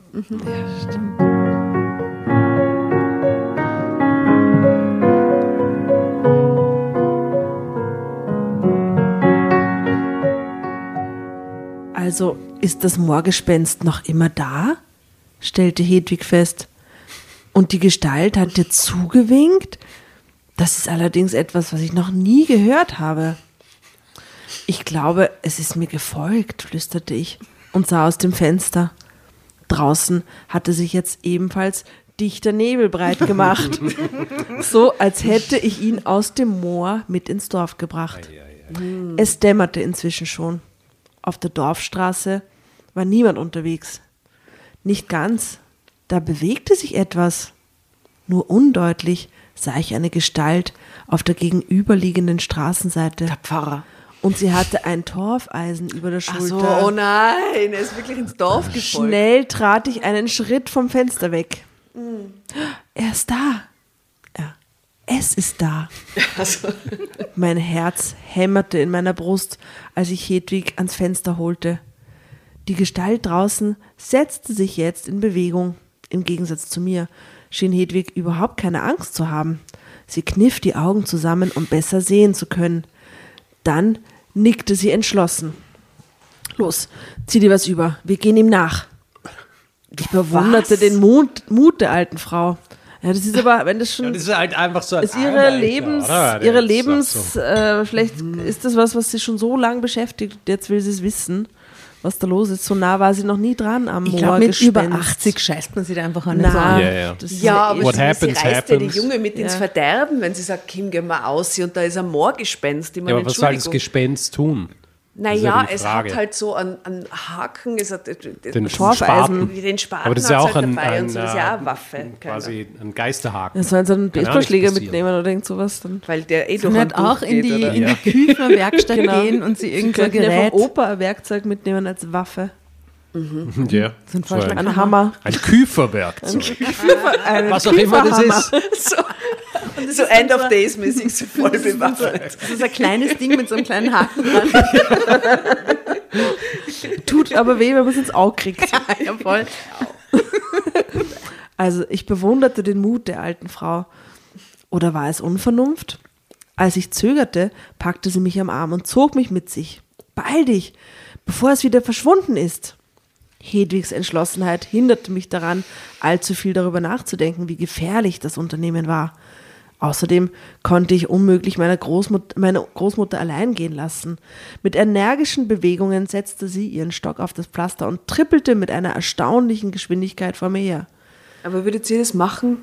E: Also ist das Moorgespenst noch immer da? stellte Hedwig fest. Und die Gestalt hat dir zugewinkt? Das ist allerdings etwas, was ich noch nie gehört habe. Ich glaube, es ist mir gefolgt, flüsterte ich und sah aus dem Fenster. Draußen hatte sich jetzt ebenfalls dichter Nebel breit gemacht. <laughs> so als hätte ich ihn aus dem Moor mit ins Dorf gebracht. Es dämmerte inzwischen schon. Auf der Dorfstraße war niemand unterwegs. Nicht ganz. Da bewegte sich etwas. Nur undeutlich sah ich eine Gestalt auf der gegenüberliegenden Straßenseite.
B: Der Pfarrer.
E: Und sie hatte ein Torfeisen über der
B: Ach
E: Schulter.
B: so, oh nein, er ist wirklich ins Dorf gefolgt.
E: Schnell trat ich einen Schritt vom Fenster weg. Er ist da. Es ist da. <laughs> Mein Herz hämmerte in meiner Brust, als ich Hedwig ans Fenster holte. Die Gestalt draußen setzte sich jetzt in Bewegung. Im Gegensatz zu mir schien Hedwig überhaupt keine Angst zu haben. Sie kniff die Augen zusammen, um besser sehen zu können. Dann nickte sie entschlossen. Los, zieh dir was über. Wir gehen ihm nach. Ich bewunderte
B: Was?
E: den Mut, Mut der alten Frau. Ja, das ist aber, wenn das schon.
A: Ja, das ist halt einfach so ein
E: ist ihre
A: Arbeiter,
E: Lebens,
A: oder? Der
E: ihre Lebens,
A: so-
E: äh, vielleicht ist das was, was sie schon so lange beschäftigt. Jetzt will sie es wissen, was da los ist. So nah war sie noch nie dran am
D: Ich glaube, mit über
E: Moorgespenst.
D: 80 scheißt man sich da einfach an den
E: Na.
A: Ja, ja.
B: Ja,
E: eh-
B: aber
A: What
B: sie,
A: happens,
B: sie reißt ja die
A: happens.
B: Junge mit ins
E: Ja.
B: Verderben, wenn sie sagt, Kim, geh mal aus und da ist ein Moorgespenst. Ich
A: Ja,
B: meine,
A: aber was soll das. Gespenst tun? Das
B: Naja,
A: ja
B: es hat halt so einen, einen Haken, es hat
A: Den
E: Schorfeisen.
A: Spaten.
B: den Spaten
A: Aber das ist ja auch
B: halt
A: ein,
B: dabei
A: ein,
B: und so, das ist ja auch
A: äh,
B: eine Waffe.
A: Quasi ein Geisterhaken.
E: Ja, sollen sie einen Baseballschläger mitnehmen oder irgend sowas? Dann
B: Weil der eh durch
D: nicht auch in die, in
A: Ja.
D: die Küferwerkstatt <laughs>
E: Genau.
D: gehen und sie
E: könnten ja
D: Gerät.
E: vom Opa ein Werkzeug mitnehmen als Waffe.
A: Ja.
D: So ein
A: So ein,
D: Vorschlag.
E: Ein Hammer.
A: ein Küferwerkzeug. <laughs>
E: Ein
A: Was auch immer das ist. <laughs>
B: so End of Days mäßig so <laughs> voll bewaffnet.
D: Das ist ein kleines Ding mit so einem kleinen Haken dran.
E: Tut aber weh, wenn man es ins Auge kriegt.
D: ja, voll.
E: Also ich bewunderte den Mut der alten Frau. Oder war es Unvernunft? Als ich zögerte, packte sie mich am Arm und zog mich mit sich. Beeil dich, bevor es wieder verschwunden ist. Hedwigs Entschlossenheit hinderte mich daran, allzu viel darüber nachzudenken, wie gefährlich das Unternehmen war. Außerdem konnte ich unmöglich meine Großmut meine Großmutter allein gehen lassen. Mit energischen Bewegungen setzte sie ihren Stock auf das Pflaster und trippelte mit einer erstaunlichen Geschwindigkeit vor mir her.
B: Aber würdet ihr das machen?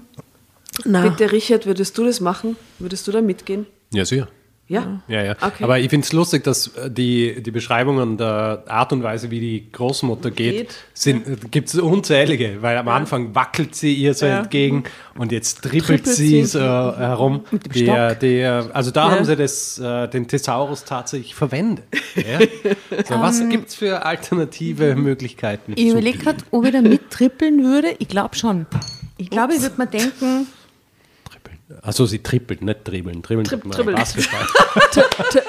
E: Na,
B: Bitte, Richard, würdest du das machen? Würdest du da mitgehen?
A: Ja, sicher.
B: Ja?
A: Ja, ja.
B: Okay.
A: Aber ich finde es lustig, dass äh, die, die Beschreibungen der Art und Weise, wie die Großmutter geht,
E: Geht.
A: sind, gibt es unzählige, weil am Anfang wackelt sie ihr so
E: Ja.
A: entgegen und jetzt trippelt,
E: Trippelt
A: sie so herum.
D: Mit dem
A: Der,
D: Stock.
A: der, also da
E: Ja.
A: haben sie das, äh, den Thesaurus tatsächlich verwendet. Ja? So, was gibt es für alternative Möglichkeiten?
D: Ich überlege gerade, ob ich da mittrippeln würde. Ich glaube schon. Ich glaube, ich würde mir denken,
A: trippeln? Also sie trippelt, nicht dribbeln. Dribbeln
E: Tripp-
A: tut man
E: tribbeln.
A: im Basketball. <laughs> <laughs>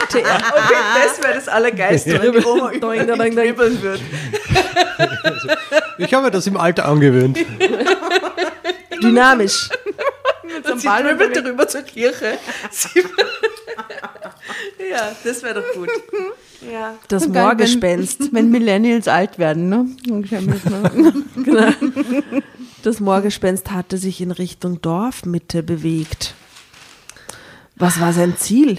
B: Okay, das wäre das Allergeilste, wenn die Oma dribbeln würde. <laughs>
A: Ich habe mir das im Alter angewöhnt.
E: dynamisch.
B: Und sie dribbelt darüber zur Kirche. Ja, das wäre doch gut. Ja.
E: Das Moorgespenst.
D: wenn, wenn Millennials alt werden, ne? Mit einer-
E: Das Moorgespenst hatte sich in Richtung Dorfmitte bewegt. Was war sein Ziel?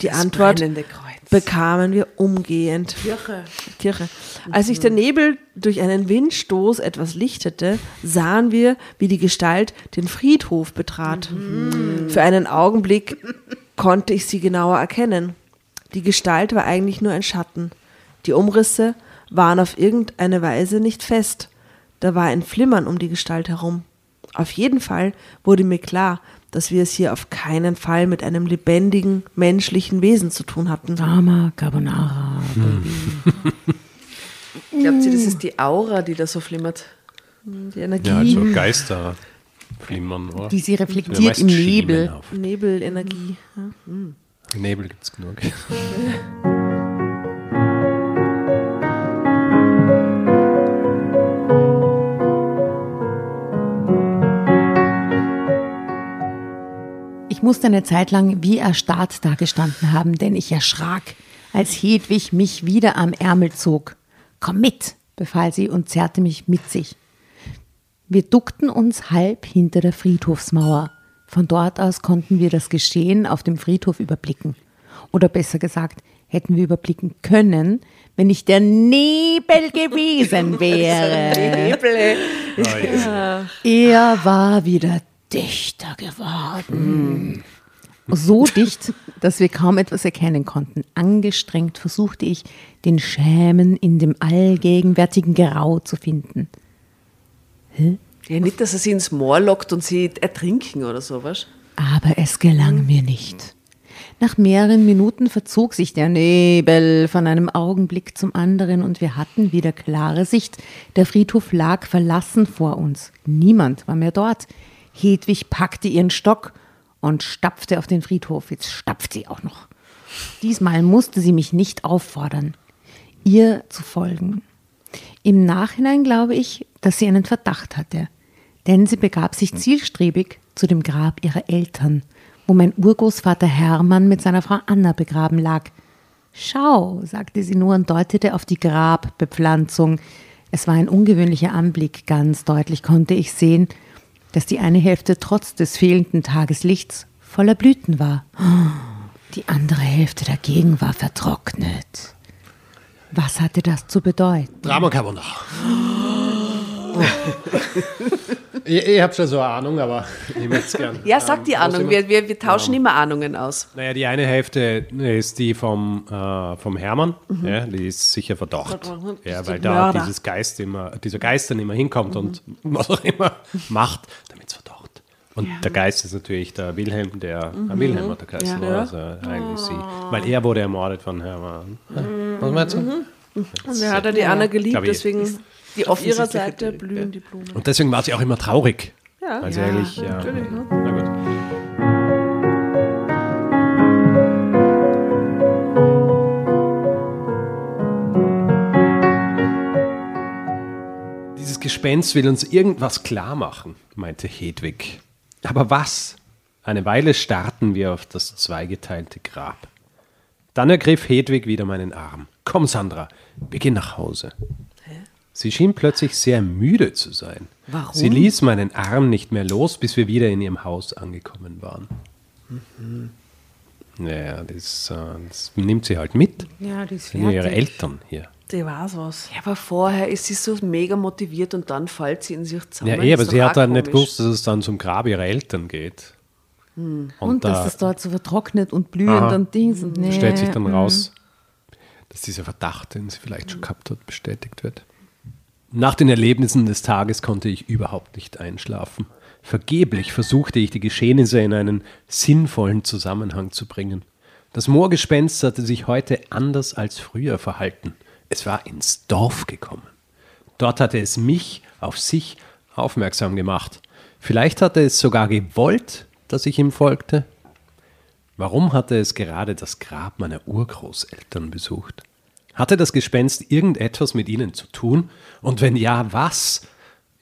E: Die Antwort
B: brennende Kreuz.
E: bekamen wir umgehend.
B: Kirche.
E: Kirche. Als sich der Nebel durch einen Windstoß etwas lichtete, sahen wir, wie die Gestalt den Friedhof betrat. Für einen Augenblick konnte ich sie genauer erkennen. Die Gestalt war eigentlich nur ein Schatten. Die Umrisse waren auf irgendeine Weise nicht fest. Da war ein Flimmern um die Gestalt herum. Auf jeden Fall wurde mir klar, dass wir es hier auf keinen Fall mit einem lebendigen, menschlichen Wesen zu tun hatten.
D: Drama Carbonara. <laughs>
B: Glaubt ihr, das ist die Aura, die da so flimmert?
E: Die Energie,
A: Ja, also Geister flimmern, oder?
D: Die sie reflektiert im Nebel.
A: auf.
E: Nebelenergie. Ja.
A: Nebel gibt es genug. <laughs>
D: Ich musste eine Zeit lang wie erstarrt dagestanden haben, denn ich erschrak, als Hedwig mich wieder am Ärmel zog. Komm mit, befahl sie und zerrte mich mit sich. Wir duckten uns halb hinter der Friedhofsmauer. Von dort aus konnten wir das Geschehen auf dem Friedhof überblicken. Oder besser gesagt, hätten wir überblicken können, wenn nicht der Nebel gewesen <laughs> wäre.
B: Nebel.
D: Er war wieder dichter geworden. So dicht, dass wir kaum etwas erkennen konnten. Angestrengt versuchte ich, den Schämen in dem allgegenwärtigen Grau zu finden.
B: Ja, nicht, dass er sie ins Moor lockt und sie ertrinken oder sowas.
D: Aber es gelang mir nicht. Nach mehreren Minuten verzog sich der Nebel von einem Augenblick zum anderen und wir hatten wieder klare Sicht. Der Friedhof lag verlassen vor uns. Niemand war mehr dort. Hedwig packte ihren Stock und stapfte auf den Friedhof. Jetzt stapft sie auch noch. Diesmal musste sie mich nicht auffordern, ihr zu folgen. Im Nachhinein glaube ich, dass sie einen Verdacht hatte. Denn sie begab sich zielstrebig zu dem Grab ihrer Eltern, wo mein Urgroßvater Hermann mit seiner Frau Anna begraben lag. Schau, sagte sie nur und deutete auf die Grabbepflanzung. Es war ein ungewöhnlicher Anblick, ganz deutlich konnte ich sehen, dass die eine Hälfte trotz des fehlenden Tageslichts voller Blüten war. Die andere Hälfte dagegen war vertrocknet. Was hatte das zu bedeuten?
A: Drama Carbonara. Ich ich habe schon so eine Ahnung, aber <laughs> ich möchte es gerne.
B: Ja, sag die
A: Ähm,
B: Ahnung. Wir, wir, wir tauschen immer Ahnungen aus.
A: Naja, die eine Hälfte ist die vom, äh, vom Hermann, ja, die ist sicher verdacht.
B: Verdorben.
A: Ja,
B: Die
A: weil da
B: Mörder.
A: dieses Geist immer, dieser Geist dann immer hinkommt und was auch immer macht, damit es verdacht. Und der Geist ist natürlich der Wilhelm, der äh, Wilhelm hat der geheißen,
B: Ja.
A: also eigentlich sie. Weil er wurde ermordet von Hermann. Ja, Was meinst du?
E: Und er hat ja die Anna geliebt, deswegen
B: Die
E: auf ihrer Seite
B: Theorie,
E: blühen die Blumen.
A: Und deswegen war sie auch immer traurig.
E: Ja.
A: Sie
B: Ja,
A: eigentlich, ja,
E: natürlich, ne?
A: na gut. Dieses Gespenst will uns irgendwas klar machen, meinte Hedwig. Aber was? Eine Weile starrten wir auf das zweigeteilte Grab. Dann ergriff Hedwig wieder meinen Arm. Komm, Sandra, wir gehen nach Hause. Sie schien plötzlich sehr müde zu sein.
B: Warum?
A: Sie ließ meinen Arm nicht mehr los, bis wir wieder in ihrem Haus angekommen waren. Naja, das, äh, das nimmt sie halt mit.
D: Ja, die ist
A: Das sind ja ihre Eltern hier.
E: Die war's was.
B: Ja, aber vorher ist sie so mega motiviert und dann fällt sie in sich zusammen.
A: Ja, eh, aber sie hat dann nicht
B: komisch.
A: gewusst, dass es dann zum Grab ihrer Eltern geht. Und,
D: Und dass
A: da
D: es dort so vertrocknet und blühend
A: Aha.
D: und Dings und nee.
A: stellt sich dann raus, dass dieser Verdacht, den sie vielleicht schon gehabt hat, bestätigt wird. Nach den Erlebnissen des Tages konnte ich überhaupt nicht einschlafen. Vergeblich versuchte ich, die Geschehnisse in einen sinnvollen Zusammenhang zu bringen. Das Moorgespenst hatte sich heute anders als früher verhalten. Es war ins Dorf gekommen. Dort hatte es mich auf sich aufmerksam gemacht. Vielleicht hatte es sogar gewollt, dass ich ihm folgte. Warum hatte es gerade das Grab meiner Urgroßeltern besucht? Hatte das Gespenst irgendetwas mit ihnen zu tun? Und wenn ja, was?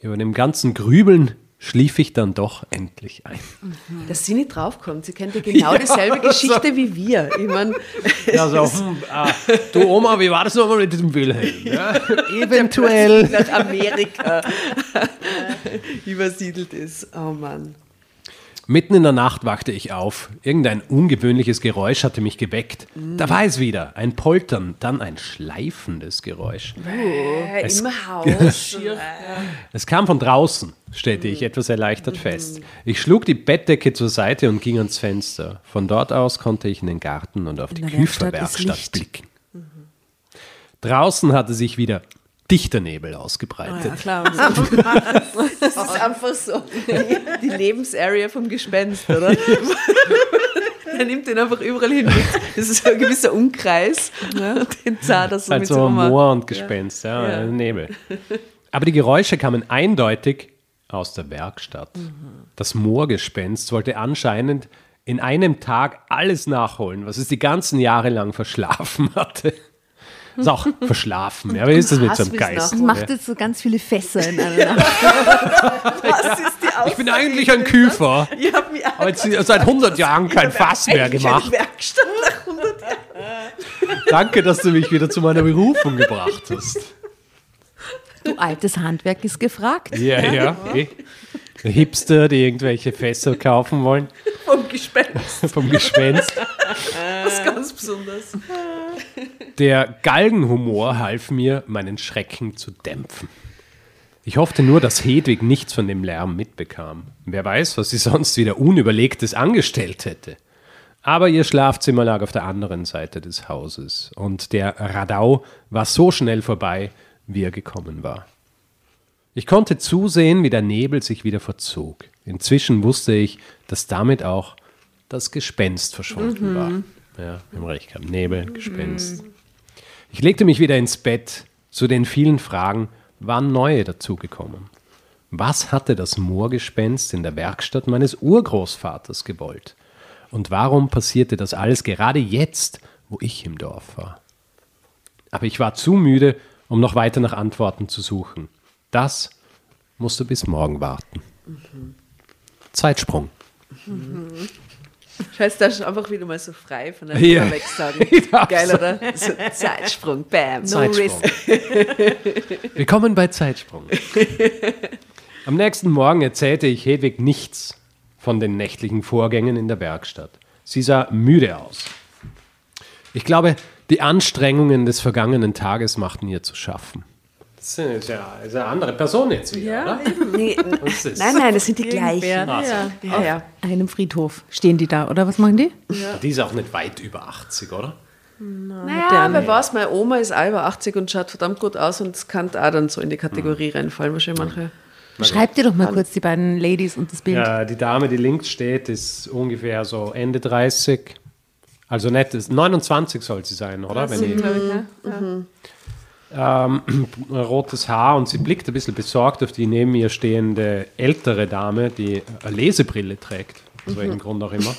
A: Über dem ganzen Grübeln schlief ich dann doch endlich ein.
B: Dass sie nicht draufkommt. Sie kennt ja genau <laughs> dieselbe Geschichte wie wir. Ich meine, <laughs>
A: Ja, so, hm, ah, du Oma, wie war das nochmal mit diesem Wilhelm? <laughs> Ja, eventuell.
B: nach Amerika übersiedelt ist. Oh Mann.
A: Mitten in der Nacht wachte ich auf. Irgendein ungewöhnliches Geräusch hatte mich geweckt. Da war es wieder. Ein Poltern, dann ein schleifendes Geräusch.
B: Äh,
A: Es-
B: Im Haus. <laughs>
A: Es kam von draußen, stellte ich etwas erleichtert fest. Ich schlug die Bettdecke zur Seite und ging ans Fenster. Von dort aus konnte ich in den Garten und auf die
B: Werkstatt ist
A: Küferwerkstatt blicken. Draußen hatte sich wieder dichter Nebel ausgebreitet.
E: Ja, klar. <laughs>
B: Das ist einfach so die Lebensarea vom Gespenst, oder? <laughs> Er nimmt den einfach überall hin mit. Das ist so ein gewisser Umkreis. Ne? Den zahlt er so
A: halt
B: mit
A: so Moor und Gespenst, ja,
B: Ja.
A: Nebel. Aber die Geräusche kamen eindeutig aus der Werkstatt.
B: Mhm.
A: Das Moorgespenst wollte anscheinend in einem Tag alles nachholen, was es die ganzen Jahre lang verschlafen hatte. Ist auch verschlafen, ja. Wie ist das mit so einem Geist?
D: Und macht jetzt so ganz viele Fässer in einer Nacht. <laughs>
B: Was ist die
A: Ich bin eigentlich ein Küfer,
B: Ich habe mich
A: aber jetzt seit 100 Jahren kein Fass mehr gemacht.
B: Werkstatt nach 100 Jahren.
A: Danke, dass du mich wieder zu meiner Berufung gebracht hast.
D: Du altes Handwerk ist gefragt.
A: Ja, ja. eh. Hipster, die irgendwelche Fässer kaufen wollen <laughs>
B: vom Gespenst. <laughs>
A: vom Gespenst.
B: Was ganz Besonderes.
A: Der Galgenhumor half mir, meinen Schrecken zu dämpfen. Ich hoffte nur, dass Hedwig nichts von dem Lärm mitbekam. Wer weiß, was sie sonst wieder Unüberlegtes angestellt hätte. Aber ihr Schlafzimmer lag auf der anderen Seite des Hauses und der Radau war so schnell vorbei, wie er gekommen war. Ich konnte zusehen, wie der Nebel sich wieder verzog. Inzwischen wusste ich, dass damit auch das Gespenst verschwunden war. Ja, haben recht gehabt. Nebel, Gespenst. Ich legte mich wieder ins Bett. Zu den vielen Fragen waren neue dazugekommen. Was hatte das Moorgespenst in der Werkstatt meines Urgroßvaters gewollt? Und warum passierte das alles gerade jetzt, wo ich im Dorf war? Aber ich war zu müde, um noch weiter nach Antworten zu suchen. Das musst du bis morgen warten. Zeitsprung.
B: Scheiß da schon einfach wieder mal so frei von der
A: Ja. <laughs> darf's.
B: Geil, oder? So, Zeitsprung, bam, no
A: Zeitsprung.
B: risk. <laughs>
A: Willkommen bei Zeitsprung. Am nächsten Morgen erzählte ich Hedwig nichts von den nächtlichen Vorgängen in der Werkstatt. Sie sah müde aus. Ich glaube, die Anstrengungen des vergangenen Tages machten ihr zu schaffen. Das ist ja, ist eine andere Person jetzt wieder, oder?
B: Nee, <laughs> nein, nein, das sind die gleichen. Ja, ja. ja.
D: Einem Friedhof stehen die da, oder was machen die?
A: Die ist auch nicht weit über 80, oder?
B: Naja, wer weiß, meine Oma ist auch über 80 und schaut verdammt gut aus und es kann auch dann so in die Kategorie reinfallen, wahrscheinlich manche.
D: Schreibt dir doch mal kurz die beiden Ladies und das Bild.
A: Ja, die Dame, die links steht, ist ungefähr so Ende 30. Also nicht, ist 29 soll sie sein, oder? Wenn ich, ähm, <clears throat> rotes Haar und sie blickt ein bisschen besorgt auf die neben ihr stehende ältere Dame, die eine Lesebrille trägt. Aus welchem Grund auch immer.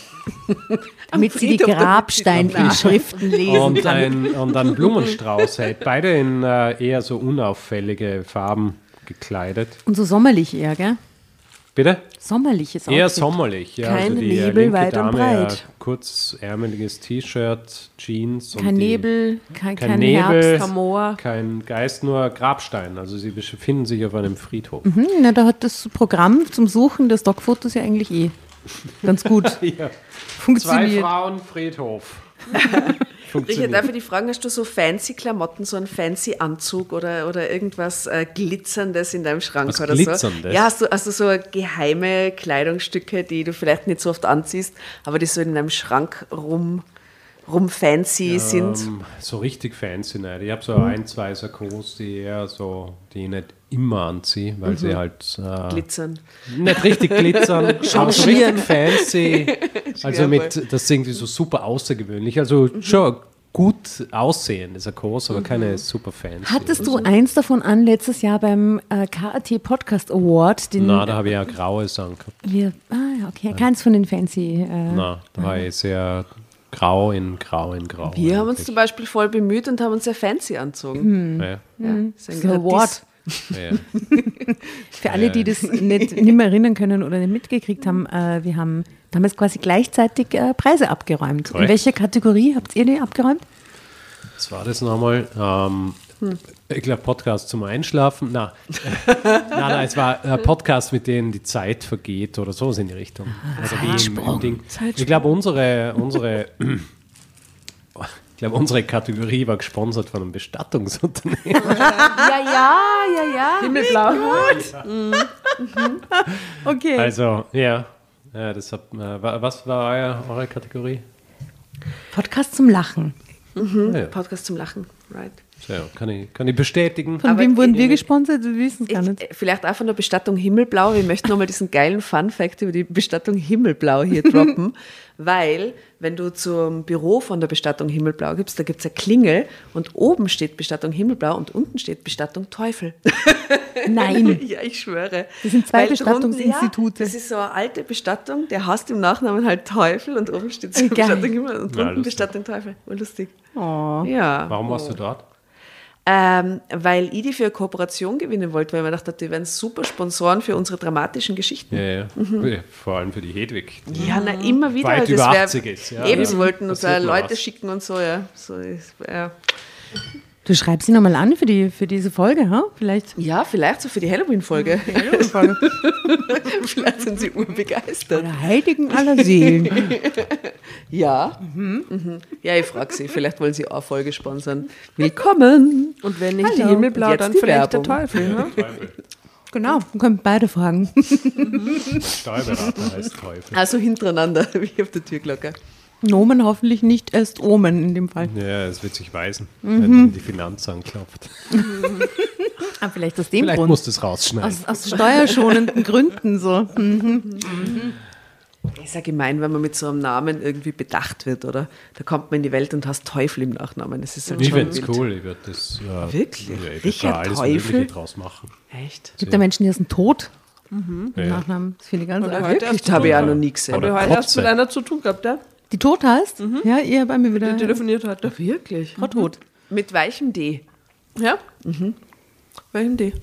A: <laughs>
D: damit sie die Grabsteininschriften <laughs> lesen
A: Und
D: kann.
A: ein, und einen Blumenstrauß hält. Beide in äh, eher so unauffällige Farben gekleidet.
D: Und so sommerlich eher, gell?
A: Bitte?
D: Sommerliches
A: Eher
D: Outfit.
A: sommerlich. Ja,
E: Kein
A: also die
E: Nebel
A: linke
E: weit und
A: Dame,
E: breit.
A: Ja, kurzärmeliges T-Shirt, Jeans. und
D: Kein
A: die,
D: Nebel, kein,
A: Kein
D: kein
A: Nebel.
D: Herbst.
E: Kein Moor.
A: Kein Geist, nur Grabstein. Also sie befinden sich auf einem Friedhof.
D: Hm, na, da hat das Programm zum Suchen der Stockfotos ja eigentlich eh ganz gut <laughs>
A: Ja. Zwei
D: funktioniert.
A: Frauen, Friedhof.
B: Richard, darf ich die fragen, hast du so fancy Klamotten, so einen fancy Anzug oder, oder irgendwas äh, Glitzerndes in deinem Schrank
A: Was
B: oder
A: Glitzerndes?
B: so? Ja, hast du, hast du so geheime Kleidungsstücke, die du vielleicht nicht so oft anziehst, aber die so in deinem Schrank rum, rum fancy sind?
A: Ähm, so richtig fancy nicht. Ich habe so ein, zwei Sakkos, die eher so, die ich nicht immer anziehe, weil sie halt äh,
B: Glitzern.
A: nicht richtig glitzern, <laughs> aber so richtig fancy. <laughs> Also mit, das ist irgendwie so super außergewöhnlich. Also schon gut aussehende Sakkos, aber keine super fancy.
D: Hattest du
A: so.
D: eins davon an letztes Jahr beim äh, KAT Podcast Award? Den
A: Na, da habe ich ja graues angehabt.
D: wir, ah, ja, okay, keins von den fancy. Äh,
A: Na, da war ich sehr grau in grau in grau.
B: Wir haben uns zum Beispiel voll bemüht und haben uns sehr fancy anzogen.
A: Ja,
B: Ja, das ist ein
D: Das ist ein Award.
B: Gradis.
A: ja. <laughs>
D: Für alle, die das nicht, nicht mehr erinnern können oder nicht mitgekriegt haben, äh, wir haben damals quasi gleichzeitig äh, Preise abgeräumt. In
A: Korrekt.
D: welcher Kategorie habt ihr die abgeräumt?
A: Was war das nochmal? Ähm, Ich glaube, Podcast zum Einschlafen. Na, <laughs> na, na, es war ein Podcast, mit dem die Zeit vergeht oder so in die Richtung. Also wie im, im Ding. Ich glaube, unsere, unsere, ich glaube, unsere Kategorie war gesponsert von einem Bestattungsunternehmen. <laughs>
B: Ja, ja, ja, ja.
E: Himmelblau.
D: Okay.
A: Also, ja. ja das hat, äh, wa- was war euer, eure Kategorie?
D: Podcast zum Lachen.
A: Ja,
B: Podcast zum Lachen, right.
A: So, kann, ich, kann ich bestätigen.
D: Von
B: Aber
D: wem wurden wir gesponsert? Wir wissen es gar
B: Ich,
D: nicht.
B: äh, vielleicht auch von der Bestattung Himmelblau. Wir möchten nochmal diesen geilen Fun-Fact über die Bestattung Himmelblau hier <laughs> droppen, weil, wenn du zum Büro von der Bestattung Himmelblau gibst, da gibt es eine Klingel und oben steht Bestattung Himmelblau und unten steht Bestattung Teufel. <laughs>
D: Nein. <laughs>
B: ja, ich schwöre.
D: Das sind zwei
B: Weil drunten-
D: Bestattungsinstitute.
B: Ja, das ist so eine alte Bestattung, der heißt im Nachnamen halt Teufel und oben steht so. Bestattung Himmel und
A: Ja,
B: unten
A: lustig.
B: Bestattung Teufel. War lustig.
D: Oh.
B: Ja.
A: Warum warst du dort?
B: Ähm, weil ich die für eine Kooperation gewinnen wollte, weil ich mir dachte, die wären super Sponsoren für unsere dramatischen Geschichten.
A: Ja, ja. Ja, Vor allem für die Hedwig. die
B: Ja, na, immer wieder.
A: Weit
B: das
A: über
B: wär-
A: 80 ist, ja.
B: Eben,
A: Ja.
B: sie wollten uns Leute
A: was.
B: schicken und so, ja. So ja.
D: Du schreibst sie nochmal an für, die, für diese Folge, ha? Vielleicht.
B: ja, vielleicht so für die Halloween-Folge. <laughs> vielleicht sind sie urbegeistert.
D: Der Heiligen aller Seelen. <laughs>
B: Ja. Mhm. Ja, ich frage sie. Vielleicht wollen sie auch eine Folge sponsern. Willkommen.
E: Und wenn nicht die
D: Hallo.
E: Himmelblau,
B: Und jetzt
E: dann
B: die
E: vielleicht
B: Werbung.
E: der Teufel. Ne?
D: genau, wir können beide fragen.
A: Steuerberater heißt Teufel.
B: Also hintereinander, <laughs> wie auf der Türglocke.
D: Nomen hoffentlich nicht erst Omen in dem Fall.
A: Ja, es wird sich weisen,
B: Mhm.
A: wenn die Finanz anklopft.
D: Ah, vielleicht aus dem
A: Vielleicht
D: Grund.
A: musst du es rausschneiden.
D: Aus, aus steuerschonenden Gründen so. Hm.
B: Ist ja gemein, wenn man mit so einem Namen irgendwie bedacht wird, oder? Da kommt man in die Welt und hast Teufel im Nachnamen. Das ist halt
A: ich
B: schon
A: finde es cool, ich würde das ja,
B: Wirklich?
A: Ja, ich
B: Richard
A: da alles
B: Teufel?
A: Mögliche draus machen.
B: Echt?
D: Gibt ja Menschen, die heißen Tod im
A: Ja.
D: Nachnamen. Das finde ich ganz
E: Oder
D: arg.
E: heute
B: Wirklich? Das habe ich auch noch nie gesehen.
E: Habe ich
A: Oder
E: heute erst
A: Kotze.
E: mit einer zu tun gehabt, ja?
D: Die Tod heißt? Ja, ihr bei mir wieder.
E: Die telefoniert heute.
B: Wirklich?
D: Frau Tod.
B: Mit weichem D.
E: Ja? Mhm. Welchen die?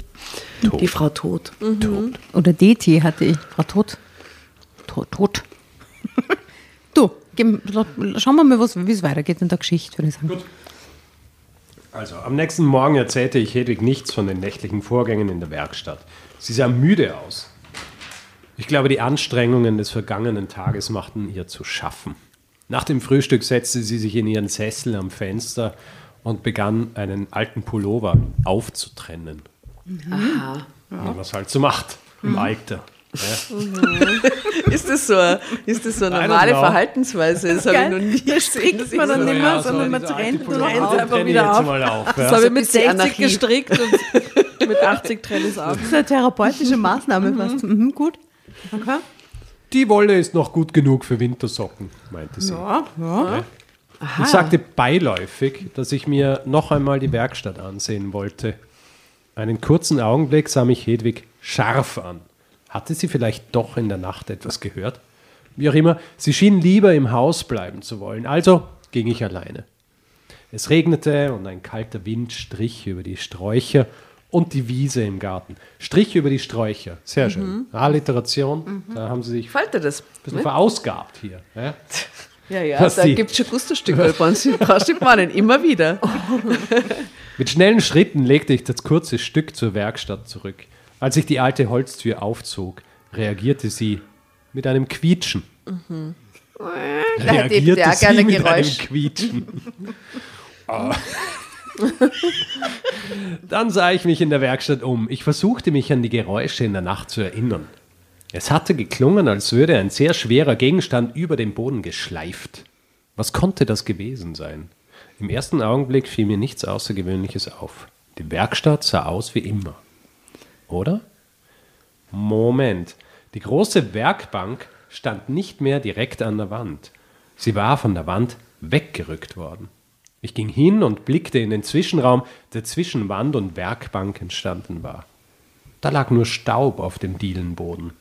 A: Tot.
E: Die Frau Tod.
A: Tot.
D: Oder DT hatte ich. Frau Tot. Tot, tot. <laughs> du, schauen wir mal, wie es weitergeht in der Geschichte, würde ich sagen.
A: Also, am nächsten Morgen erzählte ich Hedwig nichts von den nächtlichen Vorgängen in der Werkstatt. Sie sah müde aus. Ich glaube, die Anstrengungen des vergangenen Tages machten ihr zu schaffen. Nach dem Frühstück setzte sie sich in ihren Sessel am Fenster und begann, einen alten Pullover aufzutrennen.
E: Aha.
A: Man es halt so macht im Alter. Ja.
E: Ist das so, eine- ist das so eine normale. Verhaltensweise? Das habe ich noch nie
D: Da
E: gesehen. ich
D: man dann
E: so-
D: nicht mehr, sondern man
A: diese alte
D: trennt nur
E: einfach wieder auf.
A: auf.
E: Das
A: Ja.
E: habe ich mit
B: bisschen
E: 60
B: Anarchie.
E: gestrickt und <laughs> mit 80 trenne ich es ab.
D: Das ist eine therapeutische Maßnahme fast. Mhm, gut. Okay.
A: Die Wolle ist noch gut genug für Wintersocken, meinte sie.
D: Ja, ja.
A: Ich sagte beiläufig, dass ich mir noch einmal die Werkstatt ansehen wollte. Einen kurzen Augenblick sah mich Hedwig scharf an. Hatte sie vielleicht doch in der Nacht etwas gehört? Wie auch immer, sie schien lieber im Haus bleiben zu wollen, also ging ich alleine. Es regnete und ein kalter Wind strich über die Sträucher und die Wiese im Garten. Strich über die Sträucher. Sehr schön. Alliteration, da haben sie sich ein
E: dir das?
A: bisschen verausgabt hier. Ja? <laughs>
E: Ja, ja,
A: Was
E: da gibt es schon Gusto-Stücke bei uns. Meinen, immer wieder. <laughs>
A: Mit schnellen Schritten legte ich das kurze Stück zur Werkstatt zurück. Als ich die alte Holztür aufzog, reagierte sie mit einem Quietschen.
E: Ich ja
A: sie
E: gerne
A: mit einem
E: Geräusch.
A: Quietschen. <laughs> Ah. <laughs> Dann sah ich mich in der Werkstatt um. Ich versuchte mich an die Geräusche in der Nacht zu erinnern. Es hatte geklungen, als würde ein sehr schwerer Gegenstand über den Boden geschleift. Was konnte das gewesen sein? Im ersten Augenblick fiel mir nichts Außergewöhnliches auf. Die Werkstatt sah aus wie immer. Oder? Moment. Die große Werkbank stand nicht mehr direkt an der Wand. Sie war von der Wand weggerückt worden. Ich ging hin und blickte in den Zwischenraum, der zwischen Wand und Werkbank entstanden war. Da lag nur Staub auf dem Dielenboden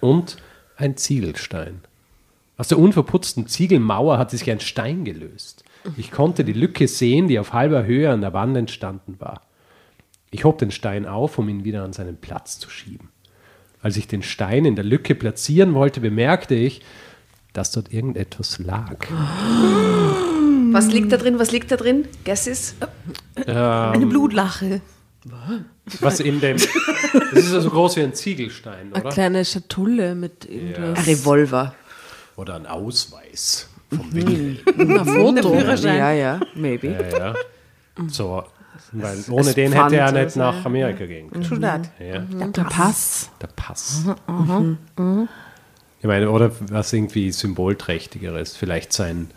A: und ein Ziegelstein. Aus der unverputzten Ziegelmauer hatte sich ein Stein gelöst. Ich konnte die Lücke sehen, die auf halber Höhe an der Wand entstanden war. Ich hob den Stein auf, um ihn wieder an seinen Platz zu schieben. Als ich den Stein in der Lücke platzieren wollte, bemerkte ich, dass dort irgendetwas lag. <gasps>
E: Was liegt da drin? Was liegt da drin? Guesses?
D: Eine Blutlache.
A: Was in dem. <laughs> Das ist ja so groß wie ein Ziegelstein,
E: Eine
A: oder?
E: kleine Schatulle mit
A: Ein
E: irgendwas. Revolver.
A: Oder ein Ausweis vom Wilhelm. <laughs>
E: Ein Foto. Ja, ja, maybe.
A: Ja, ja. So, weil ohne
E: es
A: den hätte er nicht
E: also,
A: nach Amerika gehen können.
D: True that.
A: Ja,
E: Der Pass.
A: der Pass. Ich meine, oder was irgendwie symbolträchtigeres, vielleicht sein,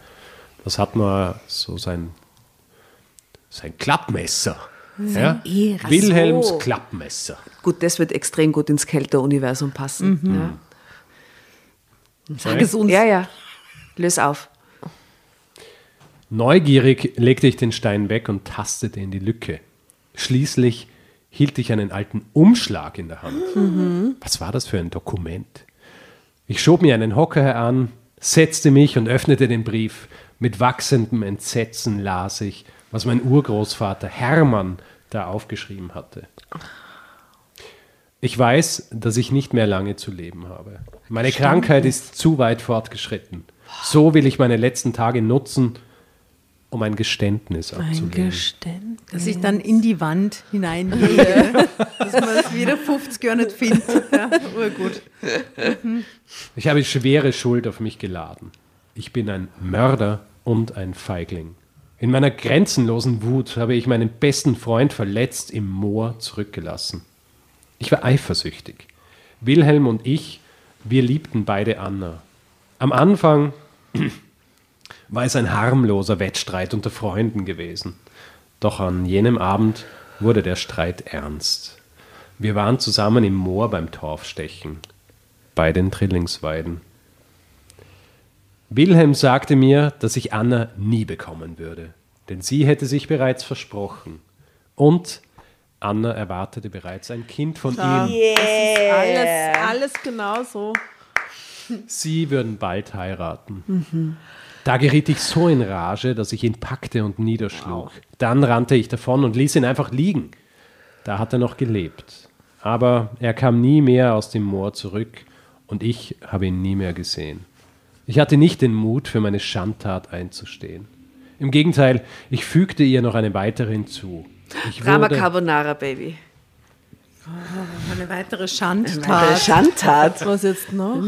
A: was hat man, so sein, sein Klappmesser. Ja? Wilhelms
E: So.
A: Klappmesser.
E: Gut, das wird extrem gut ins Kälter-Universum passen.
D: Sag es uns.
E: Ja. ja, ja. Löse auf.
A: Neugierig legte ich den Stein weg und tastete in die Lücke. Schließlich hielt ich einen alten Umschlag in der Hand. Was war das für ein Dokument? Ich schob mir einen Hocker heran, setzte mich und öffnete den Brief. Mit wachsendem Entsetzen las ich, was mein Urgroßvater Hermann da aufgeschrieben hatte. Ich weiß, dass ich nicht mehr lange zu leben habe. Meine Krankheit ist zu weit fortgeschritten. So will ich meine letzten Tage nutzen, um ein Geständnis abzulegen.
E: Geständnis.
D: Dass ich dann in die Wand hineinlege, dass man es wieder 50 Jahre nicht findet. Ja, urgut.
A: Ich habe schwere Schuld auf mich geladen. Ich bin ein Mörder und ein Feigling. In meiner grenzenlosen Wut habe ich meinen besten Freund verletzt im Moor zurückgelassen. Ich war eifersüchtig. Wilhelm und ich, wir liebten beide Anna. Am Anfang <clears throat> war es ein harmloser Wettstreit unter Freunden gewesen. Doch an jenem Abend wurde der Streit ernst. Wir waren zusammen im Moor beim Torfstechen, bei den Trillingsweiden. Wilhelm sagte mir, dass ich Anna nie bekommen würde, denn sie hätte sich bereits versprochen. Und Anna erwartete bereits ein Kind von ihm.
E: Äh.
B: Alles, alles genau so.
A: Sie würden bald heiraten. Da geriet ich so in Rage, dass ich ihn packte und niederschlug. Dann rannte ich davon und ließ ihn einfach liegen. Da hat er noch gelebt. Aber er kam nie mehr aus dem Moor zurück und ich habe ihn nie mehr gesehen. Ich hatte nicht den Mut, für meine Schandtat einzustehen. Im Gegenteil, ich fügte ihr noch eine weitere hinzu. Ich
B: Drama
A: wurde,
B: Carbonara, Baby.
D: Eine weitere
B: Eine
D: Schandtat.
B: Schandtat.
E: Was jetzt noch?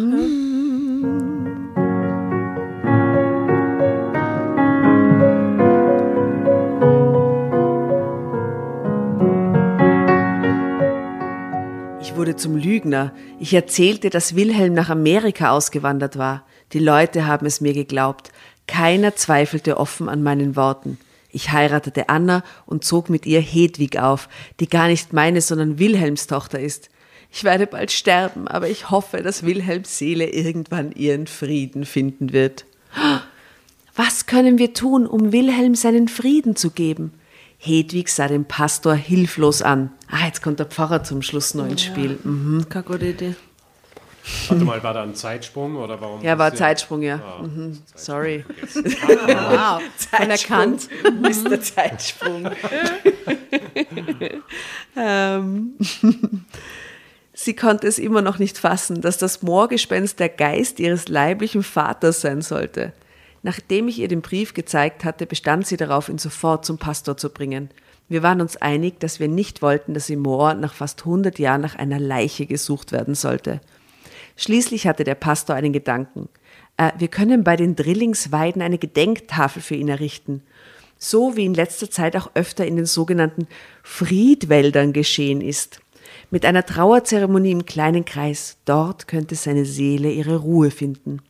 B: Ich wurde zum Lügner. Ich erzählte, dass Wilhelm nach Amerika ausgewandert war. Die Leute haben es mir geglaubt. Keiner zweifelte offen an meinen Worten. Ich heiratete Anna und zog mit ihr Hedwig auf, die gar nicht meine, sondern Wilhelms Tochter ist. Ich werde bald sterben, aber ich hoffe, dass Wilhelms Seele irgendwann ihren Frieden finden wird. Was können wir tun, um Wilhelm seinen Frieden zu geben? Hedwig sah den Pastor hilflos an. Ah, jetzt kommt der Pfarrer zum Schluss noch ins Spiel. Mhm.
E: Keine gute Idee.
A: Warte mal, war da ein Zeitsprung oder warum?
B: Ja, war Zeitsprung, ja. Mhm. Sorry.
D: Wow, voll erkannt.
B: Mr. Zeitsprung. <laughs> <laughs> ähm. <laughs> Sie konnte es immer noch nicht fassen, dass das Moorgespenst der Geist ihres leiblichen Vaters sein sollte. Nachdem ich ihr den Brief gezeigt hatte, bestand sie darauf, ihn sofort zum Pastor zu bringen. Wir waren uns einig, dass wir nicht wollten, dass im Moor nach fast 100 Jahren nach einer Leiche gesucht werden sollte. Schließlich hatte der Pastor einen Gedanken. Äh, wir können bei den Drillingsweiden eine Gedenktafel für ihn errichten. So wie in letzter Zeit auch öfter in den sogenannten Friedwäldern geschehen ist. Mit einer Trauerzeremonie im kleinen Kreis. Dort könnte seine Seele ihre Ruhe finden.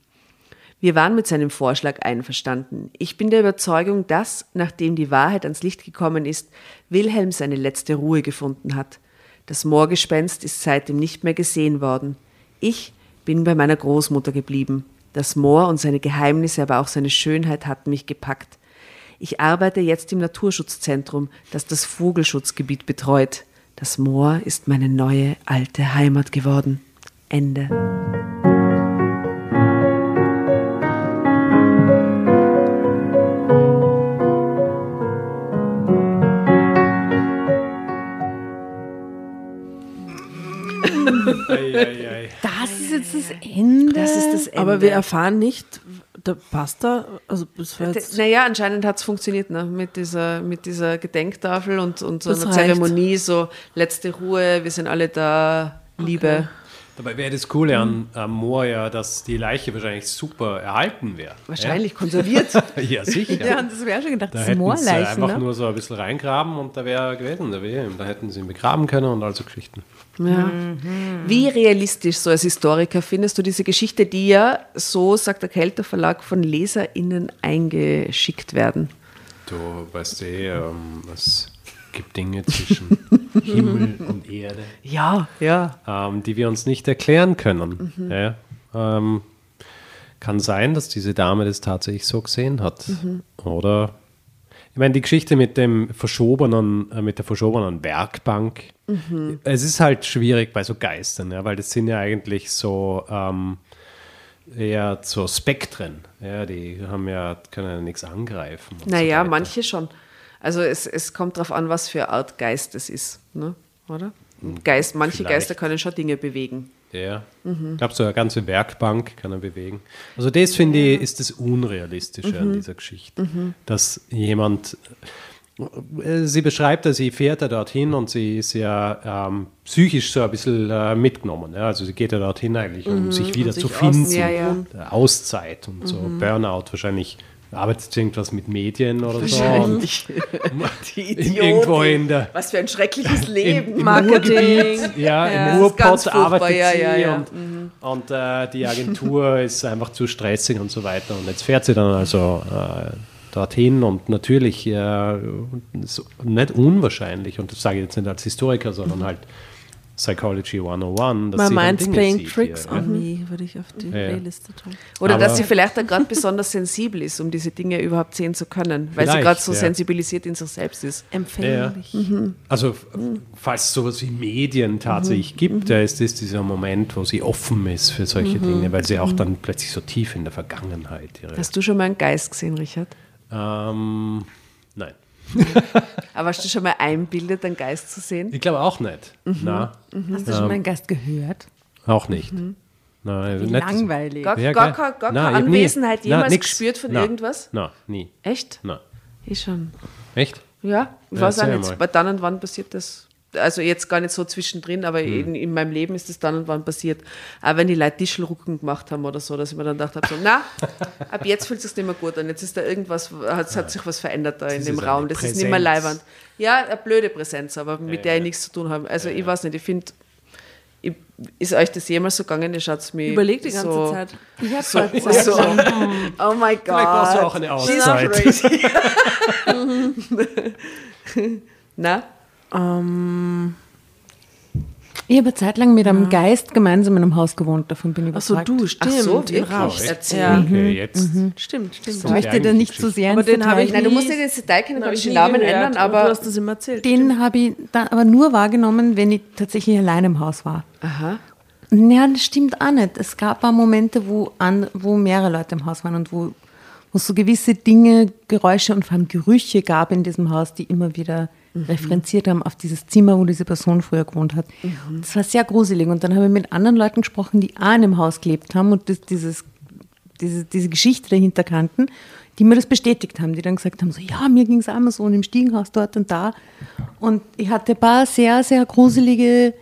B: Wir waren mit seinem Vorschlag einverstanden. Ich bin der Überzeugung, dass, nachdem die Wahrheit ans Licht gekommen ist, Wilhelm seine letzte Ruhe gefunden hat. Das Moorgespenst ist seitdem nicht mehr gesehen worden. Ich bin bei meiner Großmutter geblieben. Das Moor und seine Geheimnisse, aber auch seine Schönheit hatten mich gepackt. Ich arbeite jetzt im Naturschutzzentrum, das das Vogelschutzgebiet betreut. Das Moor ist meine neue alte Heimat geworden. Ende.
D: Das ist jetzt das Ende.
B: Das ist das Ende.
E: Aber wir erfahren nicht, der Pastor, also das war jetzt,
B: Naja, anscheinend hat es funktioniert, ne? Mit dieser, mit dieser Gedenktafel und, und so
E: Das
B: einer
E: reicht.
B: Zeremonie, so letzte Ruhe, wir sind alle da, Liebe.
A: Dabei wäre das Coole an, am Moor ja, dass die Leiche wahrscheinlich super erhalten wäre.
B: Wahrscheinlich konserviert.
A: Ja, <laughs> ja sicher.
D: Ja, das wäre schon gedacht,
A: Da
D: das
A: hätten sie
D: Moorleichen,
A: einfach
D: ne?
A: nur so ein bisschen reingraben und da wäre er gewesen, der Wilhelm. Da hätten sie ihn begraben können und all so Geschichten.
B: Ja. Wie realistisch, so als Historiker, findest du diese Geschichte, die ja, so sagt der Kelter Verlag, von LeserInnen eingeschickt werden?
A: Du weißt eh, ähm, es gibt Dinge zwischen <laughs> Himmel und Erde,
B: Ja, ja.
A: ähm, die wir uns nicht erklären können. Ja, ähm, kann sein, dass diese Dame das tatsächlich so gesehen hat. Oder ich meine, die Geschichte mit dem verschobenen, äh, mit der verschobenen Werkbank, es ist halt schwierig bei so Geistern, ja, weil das sind ja eigentlich so ähm, eher so Spektren. Ja, die haben ja, können ja nichts angreifen. so
B: Naja,
A: weiter.
B: manche schon. Also es, es kommt darauf an, was für Art Geist es ist, ne? oder? Geist, manche
A: Vielleicht.
B: Geister können schon Dinge bewegen.
A: Ja. Ich glaube, so eine ganze Werkbank kann er bewegen. Also das finde ich, ist das Unrealistische an dieser Geschichte. Dass jemand, äh, sie beschreibt ja, sie fährt ja dorthin und sie ist ja ähm, psychisch so ein bisschen äh, mitgenommen. Ja? Also sie geht ja dorthin eigentlich, um sich wieder
E: sich
A: zu finden.
B: aus- ja, ja.
A: Äh, Auszeit und so, Burnout wahrscheinlich. Arbeitet irgendwas mit Medien oder
B: Wahrscheinlich.
A: so? <laughs>
B: Die
A: In, irgendwo in der,
B: Was für ein schreckliches <laughs> Leben.
A: im
E: Marketing.
A: Urgebiet, ja,
B: Ja,
A: im
B: furchtbar,
A: arbeitet
B: ja,
A: sie
B: ja, ja.
A: und, und äh, die Agentur <laughs> ist einfach zu stressig und so weiter. Und jetzt fährt sie dann also äh, dorthin und natürlich äh, nicht unwahrscheinlich, und das sage ich jetzt nicht als Historiker, sondern halt Psychology 101, dass
E: My
A: sie dann
E: mind's
A: Dinge
E: playing
A: sieht
E: tricks
A: ja.
E: on me, würde ich auf die
A: Ja.
E: Playliste tun.
B: Oder
A: Aber-
B: dass sie vielleicht auch gerade <laughs> besonders sensibel ist, um diese Dinge überhaupt sehen zu können, weil sie gerade so
A: ja.
B: sensibilisiert in sich selbst ist.
E: Empfänglich.
A: Also f- falls es sowas wie Medien tatsächlich gibt, da ist das dieser Moment, wo sie offen ist für solche Dinge, weil sie auch dann plötzlich so tief in der Vergangenheit ihre.
B: Hast du schon mal einen Geist gesehen, Richard?
A: Ähm.
B: Aber hast du schon mal einbildet, einen Geist zu sehen?
A: Ich glaube auch nicht. Na,
D: Hast du schon meinen Geist gehört?
A: auch nicht. Nein,
D: Wie
A: nicht.
D: langweilig.
B: Gar,
A: Ja,
B: gar, gar, gar
A: Nein,
B: keine
A: nie-
B: Anwesenheit
A: Nein,
B: jemals
A: nix.
B: gespürt von
A: Nein.
B: irgendwas?
A: Nein, nie.
B: Echt?
A: Nein.
B: Ich schon.
A: Echt?
B: Ja, ich
A: Ja,
B: weiß auch nicht.
A: mal.
B: Weil dann und wann passiert das. Also jetzt gar nicht so zwischendrin, aber
A: Hm.
B: in, in meinem Leben ist das dann und wann passiert. Auch wenn die Leute Tischelrucken gemacht haben oder so, dass ich mir dann gedacht habe, so, na, <laughs> ab jetzt fühlt es sich nicht mehr gut an. Jetzt ist da irgendwas, hat, hat sich was verändert da in
A: Das
B: dem
A: ist eine
B: Raum. Das ist nicht mehr
A: Präsenz.
B: leiwand. Ja, eine blöde Präsenz, aber mit der ich nichts zu tun habe. Also ich weiß nicht, ich finde, ist euch das jemals so gegangen? Ihr schaut mir
E: Überleg die ganze <laughs>
B: so,
E: Zeit.
D: Ich habe
B: So,
D: Zeit
B: so, oh my God.
A: Vielleicht brauchst du auch eine Auszeit.
B: crazy. <laughs> Na?
D: Ich habe eine Zeit lang mit einem Geist gemeinsam in einem Haus gewohnt, davon bin ich
E: Achso,
D: überzeugt.
E: du, stimmt.
B: Ach so?
E: Rauch.
B: Erzähl.
E: Ja.
A: Okay, jetzt.
E: Stimmt, stimmt.
D: Ich möchte da nicht so sehr
E: Aber
D: ins
E: den habe
D: Detail
E: ich
B: Nein, du musst nicht ins Detail kennen,
E: Hab
B: kann
E: ich
B: den Namen
E: gehört,
B: ändern,
E: aber du hast das immer erzählt.
D: Den habe ich da aber nur wahrgenommen, wenn ich tatsächlich allein im Haus war.
B: Aha.
D: Ja, das stimmt auch nicht. Es gab auch Momente, wo, an, wo mehrere Leute im Haus waren und wo, wo es so gewisse Dinge, Geräusche und vor allem Gerüche gab in diesem Haus, die immer wieder referenziert haben auf dieses Zimmer, wo diese Person früher gewohnt hat. Das war sehr gruselig. Und dann habe ich mit anderen Leuten gesprochen, die auch in einem Haus gelebt haben und das, dieses, diese, diese Geschichte dahinter kannten, die mir das bestätigt haben, die dann gesagt haben, so, ja, mir ging es auch mal so und im Stiegenhaus dort und da. Und ich hatte ein paar sehr, sehr gruselige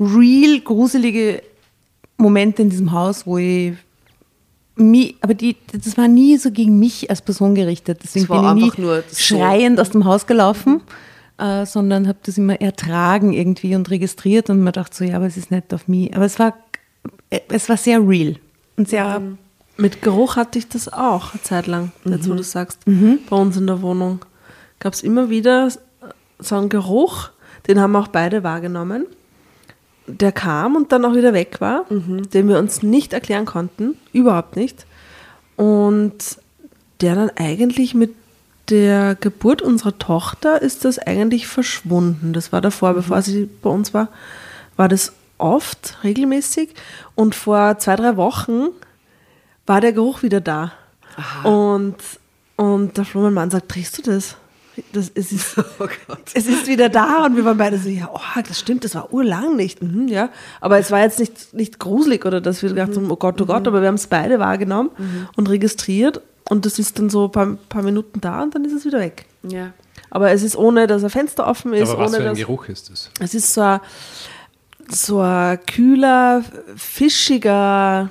D: real gruselige Momente in diesem Haus, wo ich aber die, das war nie so gegen mich als Person gerichtet. Deswegen bin ich nie
B: nur so.
D: schreiend aus dem Haus gelaufen, äh, sondern habe das immer ertragen irgendwie und registriert und mir dachte so, ja, aber es ist nicht auf mich. Aber es war, äh, es war sehr real und sehr,
E: Mit Geruch hatte ich das auch eine Zeit lang, jetzt wo du sagst. Bei uns in der Wohnung gab es immer wieder so einen Geruch, den haben auch beide wahrgenommen. Der kam und dann auch wieder weg war, den wir uns nicht erklären konnten, überhaupt nicht. Und der dann eigentlich mit der Geburt unserer Tochter ist das eigentlich verschwunden. Das war davor, bevor sie bei uns war, war das oft, regelmäßig. Und vor zwei, drei Wochen war der Geruch wieder da. Und, und der Flummenmann sagt, riechst du das? das es, ist, <laughs> es ist wieder da und wir waren beide so, ja, oh, das stimmt, das war urlang nicht. Mhm, ja. Aber es war jetzt nicht, nicht gruselig oder dass wir gedacht haben, oh Gott, oh Gott, aber wir haben es beide wahrgenommen und registriert und das ist dann so ein paar, paar Minuten da und dann ist es wieder weg.
B: Ja.
E: Aber es ist ohne, dass ein Fenster offen ist,
A: Aber was
E: ohne
A: für ein
E: dass
A: Geruch ist das?
E: es ist so ein, so ein kühler, fischiger,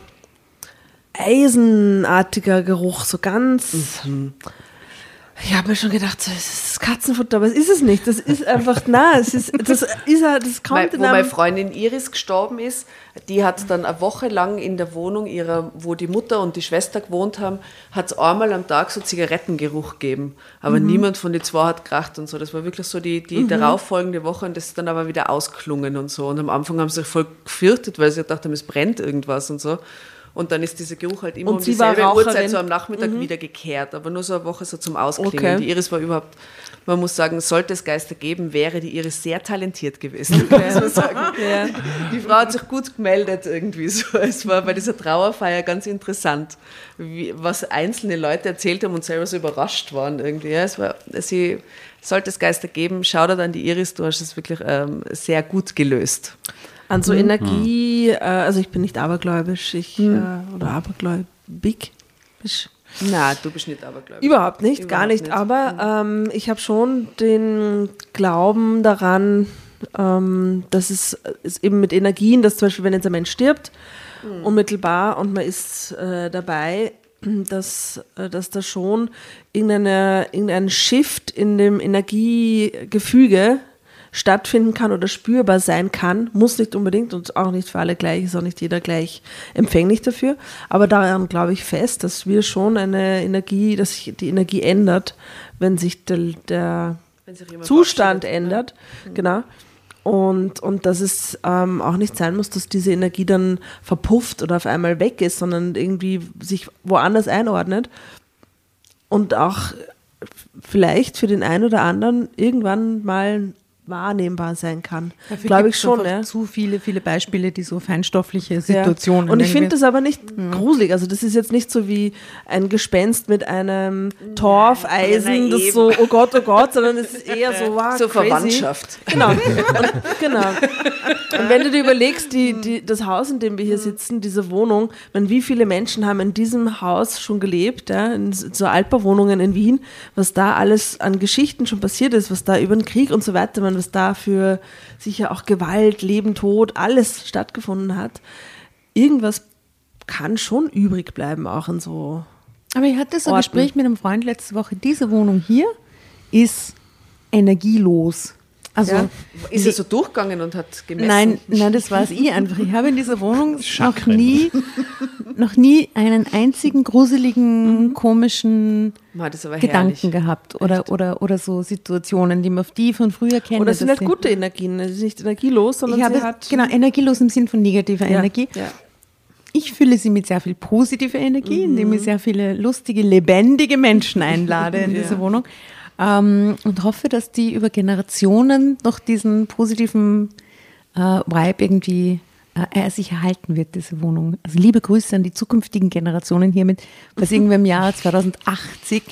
E: eisenartiger Geruch, so ganz. Ich habe mir schon gedacht, so, es ist Katzenfutter, aber es ist es nicht. Das ist einfach, na, es ist, das ist, das kommt
B: wo meine Freundin Iris gestorben ist, die hat dann eine Woche lang in der Wohnung ihrer, wo die Mutter und die Schwester gewohnt haben, hat es einmal am Tag so Zigarettengeruch gegeben. Aber
E: Mhm.
B: niemand von den zwei hat geracht und so. Das war wirklich so die, die darauffolgende Woche und das ist dann aber wieder ausklungen und so. Und am Anfang haben sie sich voll gefürchtet, weil sie gedacht haben, es brennt irgendwas und so. Und dann ist dieser Geruch halt immer
E: Und
B: um dieselbe Uhrzeit so am Nachmittag wieder gekehrt, aber nur so eine Woche so zum Ausklingen.
E: Okay.
B: Die Iris war überhaupt, man muss sagen, sollte es Geister geben, wäre die Iris sehr talentiert gewesen. <laughs> muss man sagen.
E: ja.
B: Die Frau hat sich gut gemeldet irgendwie so. Es war bei dieser Trauerfeier ganz interessant, wie, was einzelne Leute erzählt haben und selber so überrascht waren irgendwie. Ja, es war, sie sollte es Geister geben, schau da an die Iris, du hast es wirklich ähm, sehr gut gelöst.
E: An
B: Mhm.
E: so Energie, äh, also ich bin nicht abergläubisch, ich,
B: Mhm.
E: äh, oder abergläubig.
B: Na, du bist nicht abergläubig.
E: Überhaupt nicht, gar
B: Überhaupt
E: nicht.
B: nicht. Mhm.
E: Aber ähm, ich habe schon den Glauben daran, ähm, dass es, es eben mit Energien, dass zum Beispiel, wenn jetzt ein Mensch stirbt,
B: Mhm.
E: unmittelbar und man ist äh, dabei, <clears throat> dass, äh, dass da schon irgendeine, irgendein Shift in dem Energiegefüge stattfinden kann oder spürbar sein kann, muss nicht unbedingt und auch nicht für alle gleich, ist auch nicht jeder gleich empfänglich dafür, aber daran glaube ich fest, dass wir schon eine Energie, dass sich die Energie ändert, wenn sich der, der
B: sich
E: Zustand ändert, genau. Und, und dass es ähm, auch nicht sein muss, dass diese Energie dann verpufft oder auf einmal weg ist, sondern irgendwie sich woanders einordnet. Und auch vielleicht für den einen oder anderen irgendwann mal wahrnehmbar sein kann. Glaube ich schon. Ja.
D: Zu viele, viele Beispiele, die so feinstoffliche
E: Ja.
D: Situationen.
E: Und ich finde das aber nicht gruselig. Also das ist jetzt nicht so wie ein Gespenst mit einem Torfeisen, das so, oh Gott, oh Gott, sondern es ist eher so, <laughs> wow,
B: So
E: crazy.
B: Verwandtschaft.
E: Genau. <laughs> Und, genau. Und wenn du dir überlegst, die, die, das Haus, in dem wir hier sitzen, diese Wohnung, man, wie viele Menschen haben in diesem Haus schon gelebt, ja, in so Altbauwohnungen in Wien, was da alles an Geschichten schon passiert ist, was da über den Krieg und so weiter, man, was da für sicher auch Gewalt, Leben, Tod, alles stattgefunden hat. Irgendwas kann schon übrig bleiben, auch in so.
D: Aber ich hatte so ein
E: Orten.
D: Gespräch mit einem Freund letzte Woche. Diese Wohnung hier ist energielos. Also
B: Ja. Ist er so durchgegangen und hat gemessen?
D: Nein, nein, das war es ich einfach. Ich habe in dieser Wohnung noch
A: Chakren. <laughs>
D: noch nie einen einzigen gruseligen, komischen
B: ist aber
D: Gedanken
B: herrlich.
D: gehabt oder, oder, oder so Situationen, die man auf die von früher kennt.
E: Oder es sind halt gute Energien, es ist nicht energielos, sondern
D: Ich
E: sie
D: habe,
E: hat.
D: genau, energielos im Sinn von negativer
E: Ja,
D: Energie.
E: ja.
D: Ich fülle sie mit sehr viel positiver Energie, indem
E: Mhm.
D: ich sehr viele lustige, lebendige Menschen einlade in <laughs> diese Wohnung. Ähm, und hoffe, dass die über Generationen noch diesen positiven äh, Vibe irgendwie er sich erhalten wird, diese Wohnung. Also liebe Grüße an die zukünftigen Generationen hiermit, was irgendwie im Jahr 2080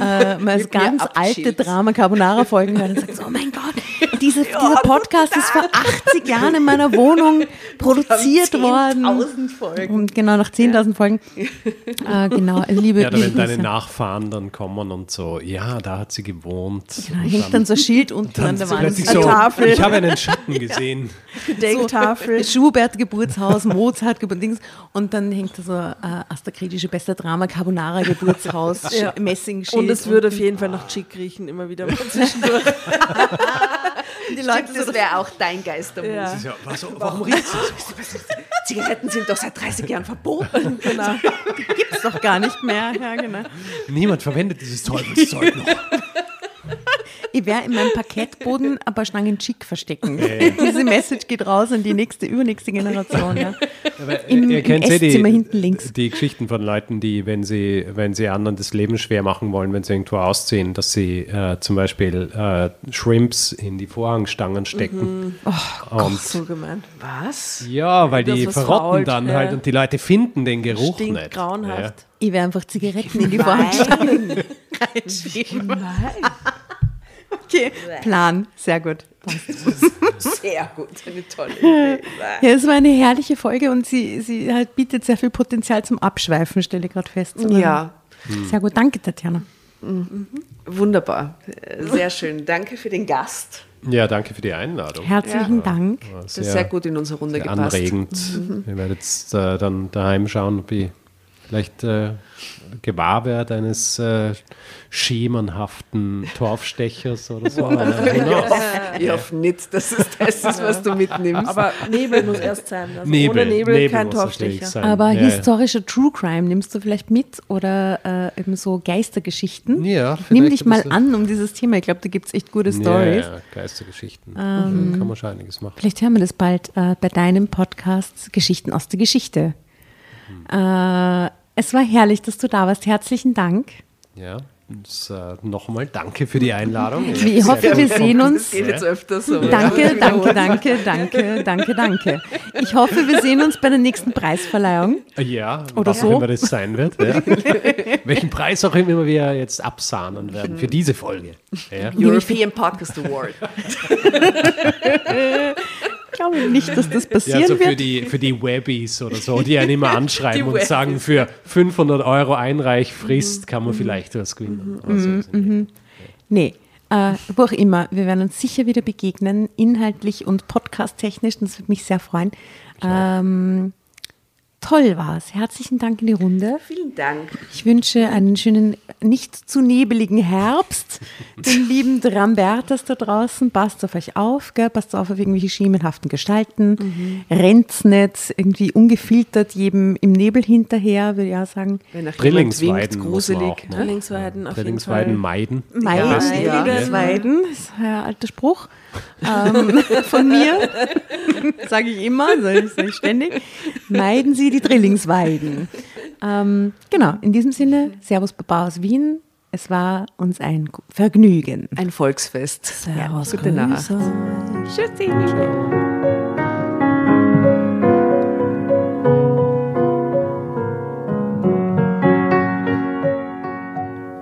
D: äh, <laughs> mal das ganz alte Drama Carbonara folgen hören und sagt, so, oh mein Gott, diese, <laughs> dieser Podcast ist vor 80 Jahren in meiner Wohnung <laughs> produziert worden.
B: 10.000 Folgen.
D: Und genau, nach 10.000 Folgen. Äh, genau, also liebe,
A: Ja, wenn deine. Nachfahren dann kommen und so, ja, da hat sie gewohnt.
D: Da hängt dann so ein Schild unten an der Wand.
A: so,
E: Tafel.
A: ich habe einen Schatten gesehen.
E: Gedenktafel.
D: Schubert Geburtshaus, Mozart Geburtshaus und dann hängt da so äh, Asterkritische Bester Drama Carbonara Geburtshaus, <laughs>
E: Ja.
D: Messingschild.
E: Und es würde auf jeden Fall nach Chick riechen, immer wieder mal zwischendurch. <laughs>
D: die Leute
B: Das
D: so,
B: wäre auch dein Geistermut.
E: Ja.
A: Ja, was, warum riecht sie?
B: Zigaretten sind doch seit 30 Jahren verboten. <laughs>
E: genau.
D: gibt's doch gar nicht mehr. Ja, genau.
A: Niemand verwendet dieses Teufelszeug noch.
D: Ich werde in meinem Parkettboden ein paar Stangen Chick verstecken. Diese Message geht raus an die nächste, übernächste Generation. Ja. Im-
A: ihr
D: im
A: kennt ja
D: Esszimmer hinten links.
A: die Geschichten von Leuten, die, wenn sie, wenn sie anderen das Leben schwer machen wollen, wenn sie irgendwo ausziehen, dass sie äh, zum Beispiel äh, Shrimps in die Vorhangstangen stecken. und
E: So gemein.
B: Was?
A: ja, weil
E: Das
A: die verrotten
E: fault,
A: dann
E: ja.
A: halt und die Leute finden den Geruch
E: Stinkt
A: nicht.
E: grauenhaft.
D: Ich werde einfach Zigaretten in die Vorhangstangen <laughs> reinschieben. Okay, Plan, sehr gut.
B: Sehr gut, eine tolle Idee.
D: Ja, es war eine herrliche Folge und sie, sie halt bietet sehr viel Potenzial zum Abschweifen, stelle ich gerade fest.
B: Ja,
D: Sehr gut, danke Tatjana.
B: wunderbar. Sehr schön. Danke für den Gast.
A: Ja. ja, danke für die Einladung.
D: Herzlichen Dank.
A: War
B: Das ist sehr gut in unsere Runde
A: sehr
B: gepasst.
A: anregend. Ich werde jetzt äh, dann daheim schauen, ob ich vielleicht äh, gewahr werde eines äh, schemenhaften Torfstechers oder so. <laughs> Knows?
B: Ich hoffe nicht, dass es das ist, was du mitnimmst.
E: Aber Nebel muss erst sein. Also
A: Nebel,
E: ohne Nebel, kein
A: muss natürlich
E: Torfstecher.
D: Aber
A: ja,
D: historischer True Crime nimmst du vielleicht mit oder äh, eben so Geistergeschichten?
A: Ja, vielleicht
D: Nimm dich mal an um dieses Thema. Ich glaube, da gibt es echt gute Stories.
A: Ja, ja, Geistergeschichten.
D: Ähm,
A: Mhm, Kann man schon einiges machen.
D: Vielleicht hören wir das bald äh, bei deinem Podcast Geschichten aus der Geschichte. Äh, es war herrlich, dass du da warst. Herzlichen Dank.
A: Ja, und, äh, nochmal danke für die Einladung.
D: Ich hoffe, wir sehen
B: Das
D: uns.
B: geht jetzt öfters so.
D: Danke, danke, danke, danke, danke, danke. Ich hoffe, wir sehen uns bei der nächsten Preisverleihung.
A: Ja,
D: Oder
A: was
D: so.
A: auch immer das sein wird. Ja. <laughs> Welchen Preis auch immer wir jetzt absahnen werden für diese Folge. Ja.
B: European Podcast Award. <laughs>
D: Ich glaube nicht, dass das
A: Ja,
D: passieren
A: so für
D: wird.
A: die, für die Webbies oder so, die einen immer <laughs> anschreiben und sagen, für 500 Euro Einreichfrist kann man vielleicht was gewinnen. oder so.
D: Nee, äh, wo auch immer. Wir werden uns sicher wieder begegnen, inhaltlich und podcasttechnisch. Das würde mich sehr freuen. Ähm, toll war's. Herzlichen Dank in die Runde.
B: Vielen Dank.
D: Ich wünsche einen schönen, nicht zu nebeligen Herbst. <laughs> Den lieben Drambertas da draußen. Passt auf euch auf, gell? passt auf auf irgendwelche schemenhaften Gestalten. Rennt's nicht irgendwie ungefiltert jedem im Nebel hinterher, würde ich auch sagen.
B: Wenn nach jemand
A: Drillingsweiden
B: gruselig.
A: machen.
E: Drillingsweiden auf jeden
A: Drillingsweiden
E: Fall.
A: meiden.
D: Meiden,
B: Ja,
D: ja,
B: ja.
D: Ist ein alter Spruch. Ähm, <laughs> von mir, sage ich immer, sage ich, sag ich ständig, meiden Sie die Drillingsweiden. Ähm, genau, in diesem Sinne, Servus Baba aus Wien. Es war uns ein Vergnügen.
B: Ein Volksfest.
E: Servus,
B: Gute Nacht.
D: Tschüssi.